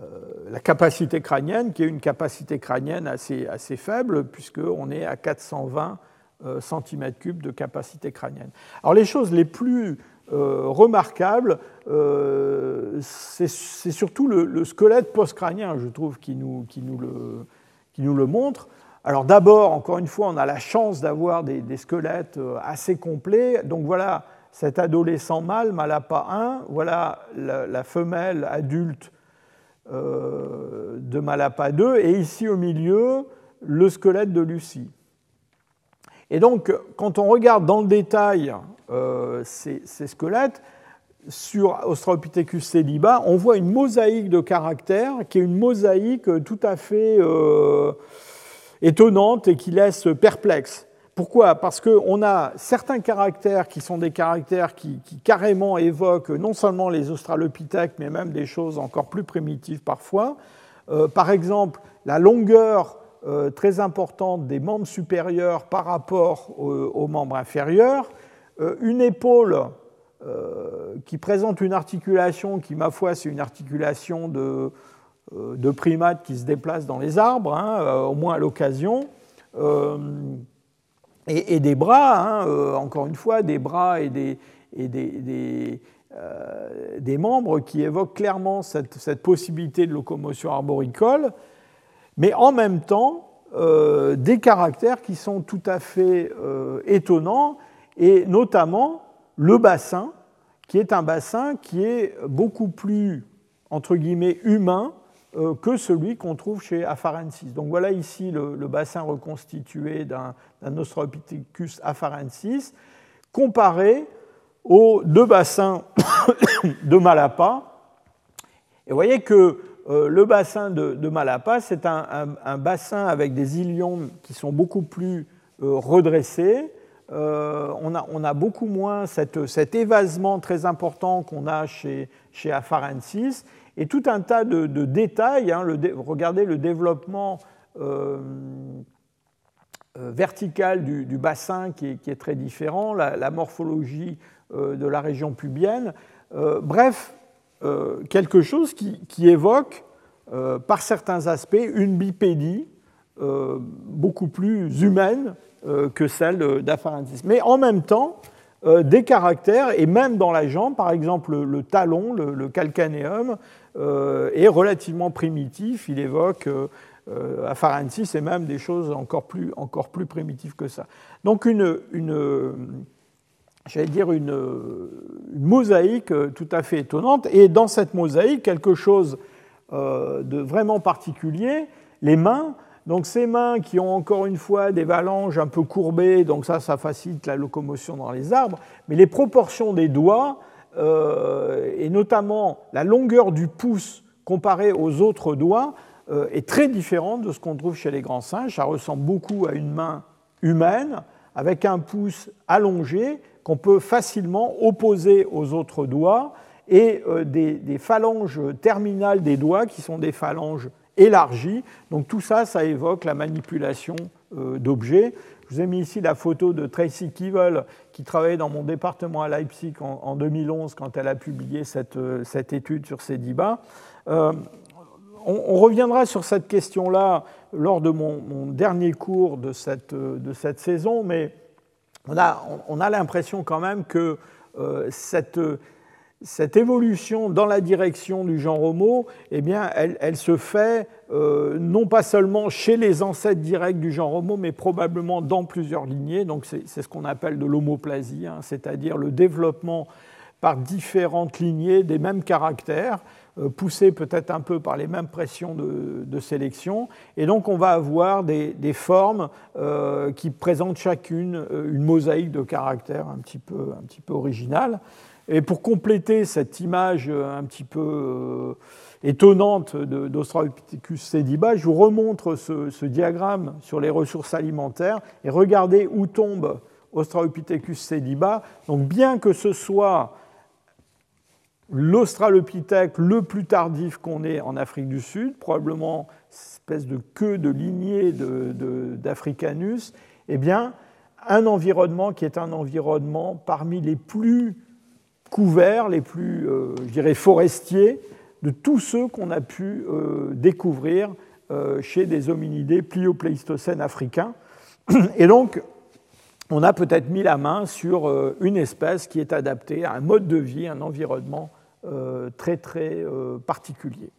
euh, la, capacité crânienne, qui est une capacité crânienne assez, assez faible, puisqu'on est à 420 cm3 de capacité crânienne. Alors les choses les plus remarquables, c'est surtout le, squelette post-crânien, je trouve, qui nous, qui nous, le, qui nous le montre. Alors d'abord, encore une fois, on a la chance d'avoir des, des, squelettes assez complets. Donc voilà cet adolescent mâle, Malapa 1, voilà la, femelle adulte euh, de Malapa 2, et ici au milieu, le squelette de Lucie. Et donc, quand on regarde dans le détail euh, ces, squelettes, sur Australopithecus celiba, on voit une mosaïque de caractères qui est une mosaïque tout à fait euh, étonnante et qui laisse perplexe. Pourquoi? Parce qu'on a certains caractères qui sont des caractères qui, carrément évoquent non seulement les australopithèques, mais même des choses encore plus primitives parfois. Euh, par exemple, la longueur euh, très importante des membres supérieurs par rapport aux, membres inférieurs, euh, une épaule qui présente une articulation qui, ma foi, c'est une articulation de de primates qui se déplacent dans les arbres, hein, au moins à l'occasion, et, des bras, hein, encore une fois, des bras et des, des, membres qui évoquent clairement cette, possibilité de locomotion arboricole, mais en même temps des caractères qui sont tout à fait étonnants, et notamment le bassin, qui est un bassin qui est beaucoup plus, entre guillemets, humain euh, que celui qu'on trouve chez Afarensis. Donc voilà ici le, bassin reconstitué d'un Australopithecus afarensis, comparé aux deux bassins de Malapa. Et vous voyez que euh, le bassin de, Malapa, c'est un, bassin avec des ilions qui sont beaucoup plus euh, redressés, euh, on, a, beaucoup moins cet évasement très important qu'on a chez Afarensis et tout un tas de, détails. Hein, regardez le développement euh, euh, vertical du, bassin qui est, très différent, la, morphologie de la région pubienne. bref, quelque chose qui, évoque par certains aspects une bipédie beaucoup plus humaine euh, que celle d'Afarensis. Mais en même temps, euh, des caractères, et même dans la jambe, par exemple le, talon, le, calcanéum, euh, est relativement primitif. Il évoque Afarensis et même des choses encore plus, encore plus primitives que ça. Donc une, une j'allais dire une, une, mosaïque tout à fait étonnante. Et dans cette mosaïque, quelque chose de vraiment particulier, les mains donc ces mains qui ont encore une fois des phalanges un peu courbées, donc ça, ça facilite la locomotion dans les arbres, mais les proportions des doigts, euh, et notamment la longueur du pouce comparée aux autres doigts, euh, est très différente de ce qu'on trouve chez les grands singes. Ça ressemble beaucoup à une main humaine, avec un pouce allongé qu'on peut facilement opposer aux autres doigts, et euh, des phalanges terminales des doigts qui sont des phalanges élargie. Donc tout ça, ça évoque la manipulation d'objets. Je vous ai mis ici la photo de Tracy Kivel, qui travaillait dans mon département à Leipzig en, 2011 quand elle a publié cette, euh, cette étude sur ces dibats. Euh, on, reviendra sur cette question-là lors de mon, dernier cours de cette, de cette saison, mais on a, on a l'impression quand même que cette cette évolution dans la direction du genre Homo, eh bien, elle, se fait euh, non pas seulement chez les ancêtres directs du genre Homo, mais probablement dans plusieurs lignées. Donc, c'est ce qu'on appelle de l'homoplasie, hein, c'est-à-dire le développement par différentes lignées des mêmes caractères, euh, poussés peut-être un peu par les mêmes pressions de, sélection. Et donc, on va avoir des, formes euh, qui présentent chacune une mosaïque de caractères un petit peu, un petit peu originale. Et pour compléter cette image un petit peu euh, étonnante d'Australopithecus sediba, je vous remontre ce, diagramme sur les ressources alimentaires et regardez où tombe Australopithecus sediba. Donc bien que ce soit l'Australopithèque le plus tardif qu'on ait en Afrique du Sud, probablement espèce de queue de lignée d'Africanus, eh bien, un environnement qui est un environnement parmi les plus couverts, les plus, euh, je dirais, forestiers de tous ceux qu'on a pu euh, découvrir euh, chez des hominidés pliopléistocènes africains. Et donc, on a peut-être mis la main sur une espèce qui est adaptée à un mode de vie, un environnement très très particulier.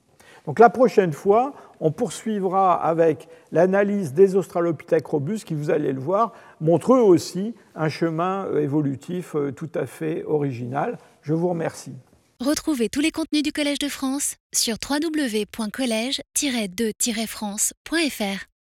Donc la prochaine fois, on poursuivra avec l'analyse des australopithèques robustes qui, vous allez le voir, montrent eux aussi un chemin euh, évolutif euh, tout à fait original. Je vous remercie. Retrouvez tous les contenus du Collège de France sur www.colège-2-france.fr.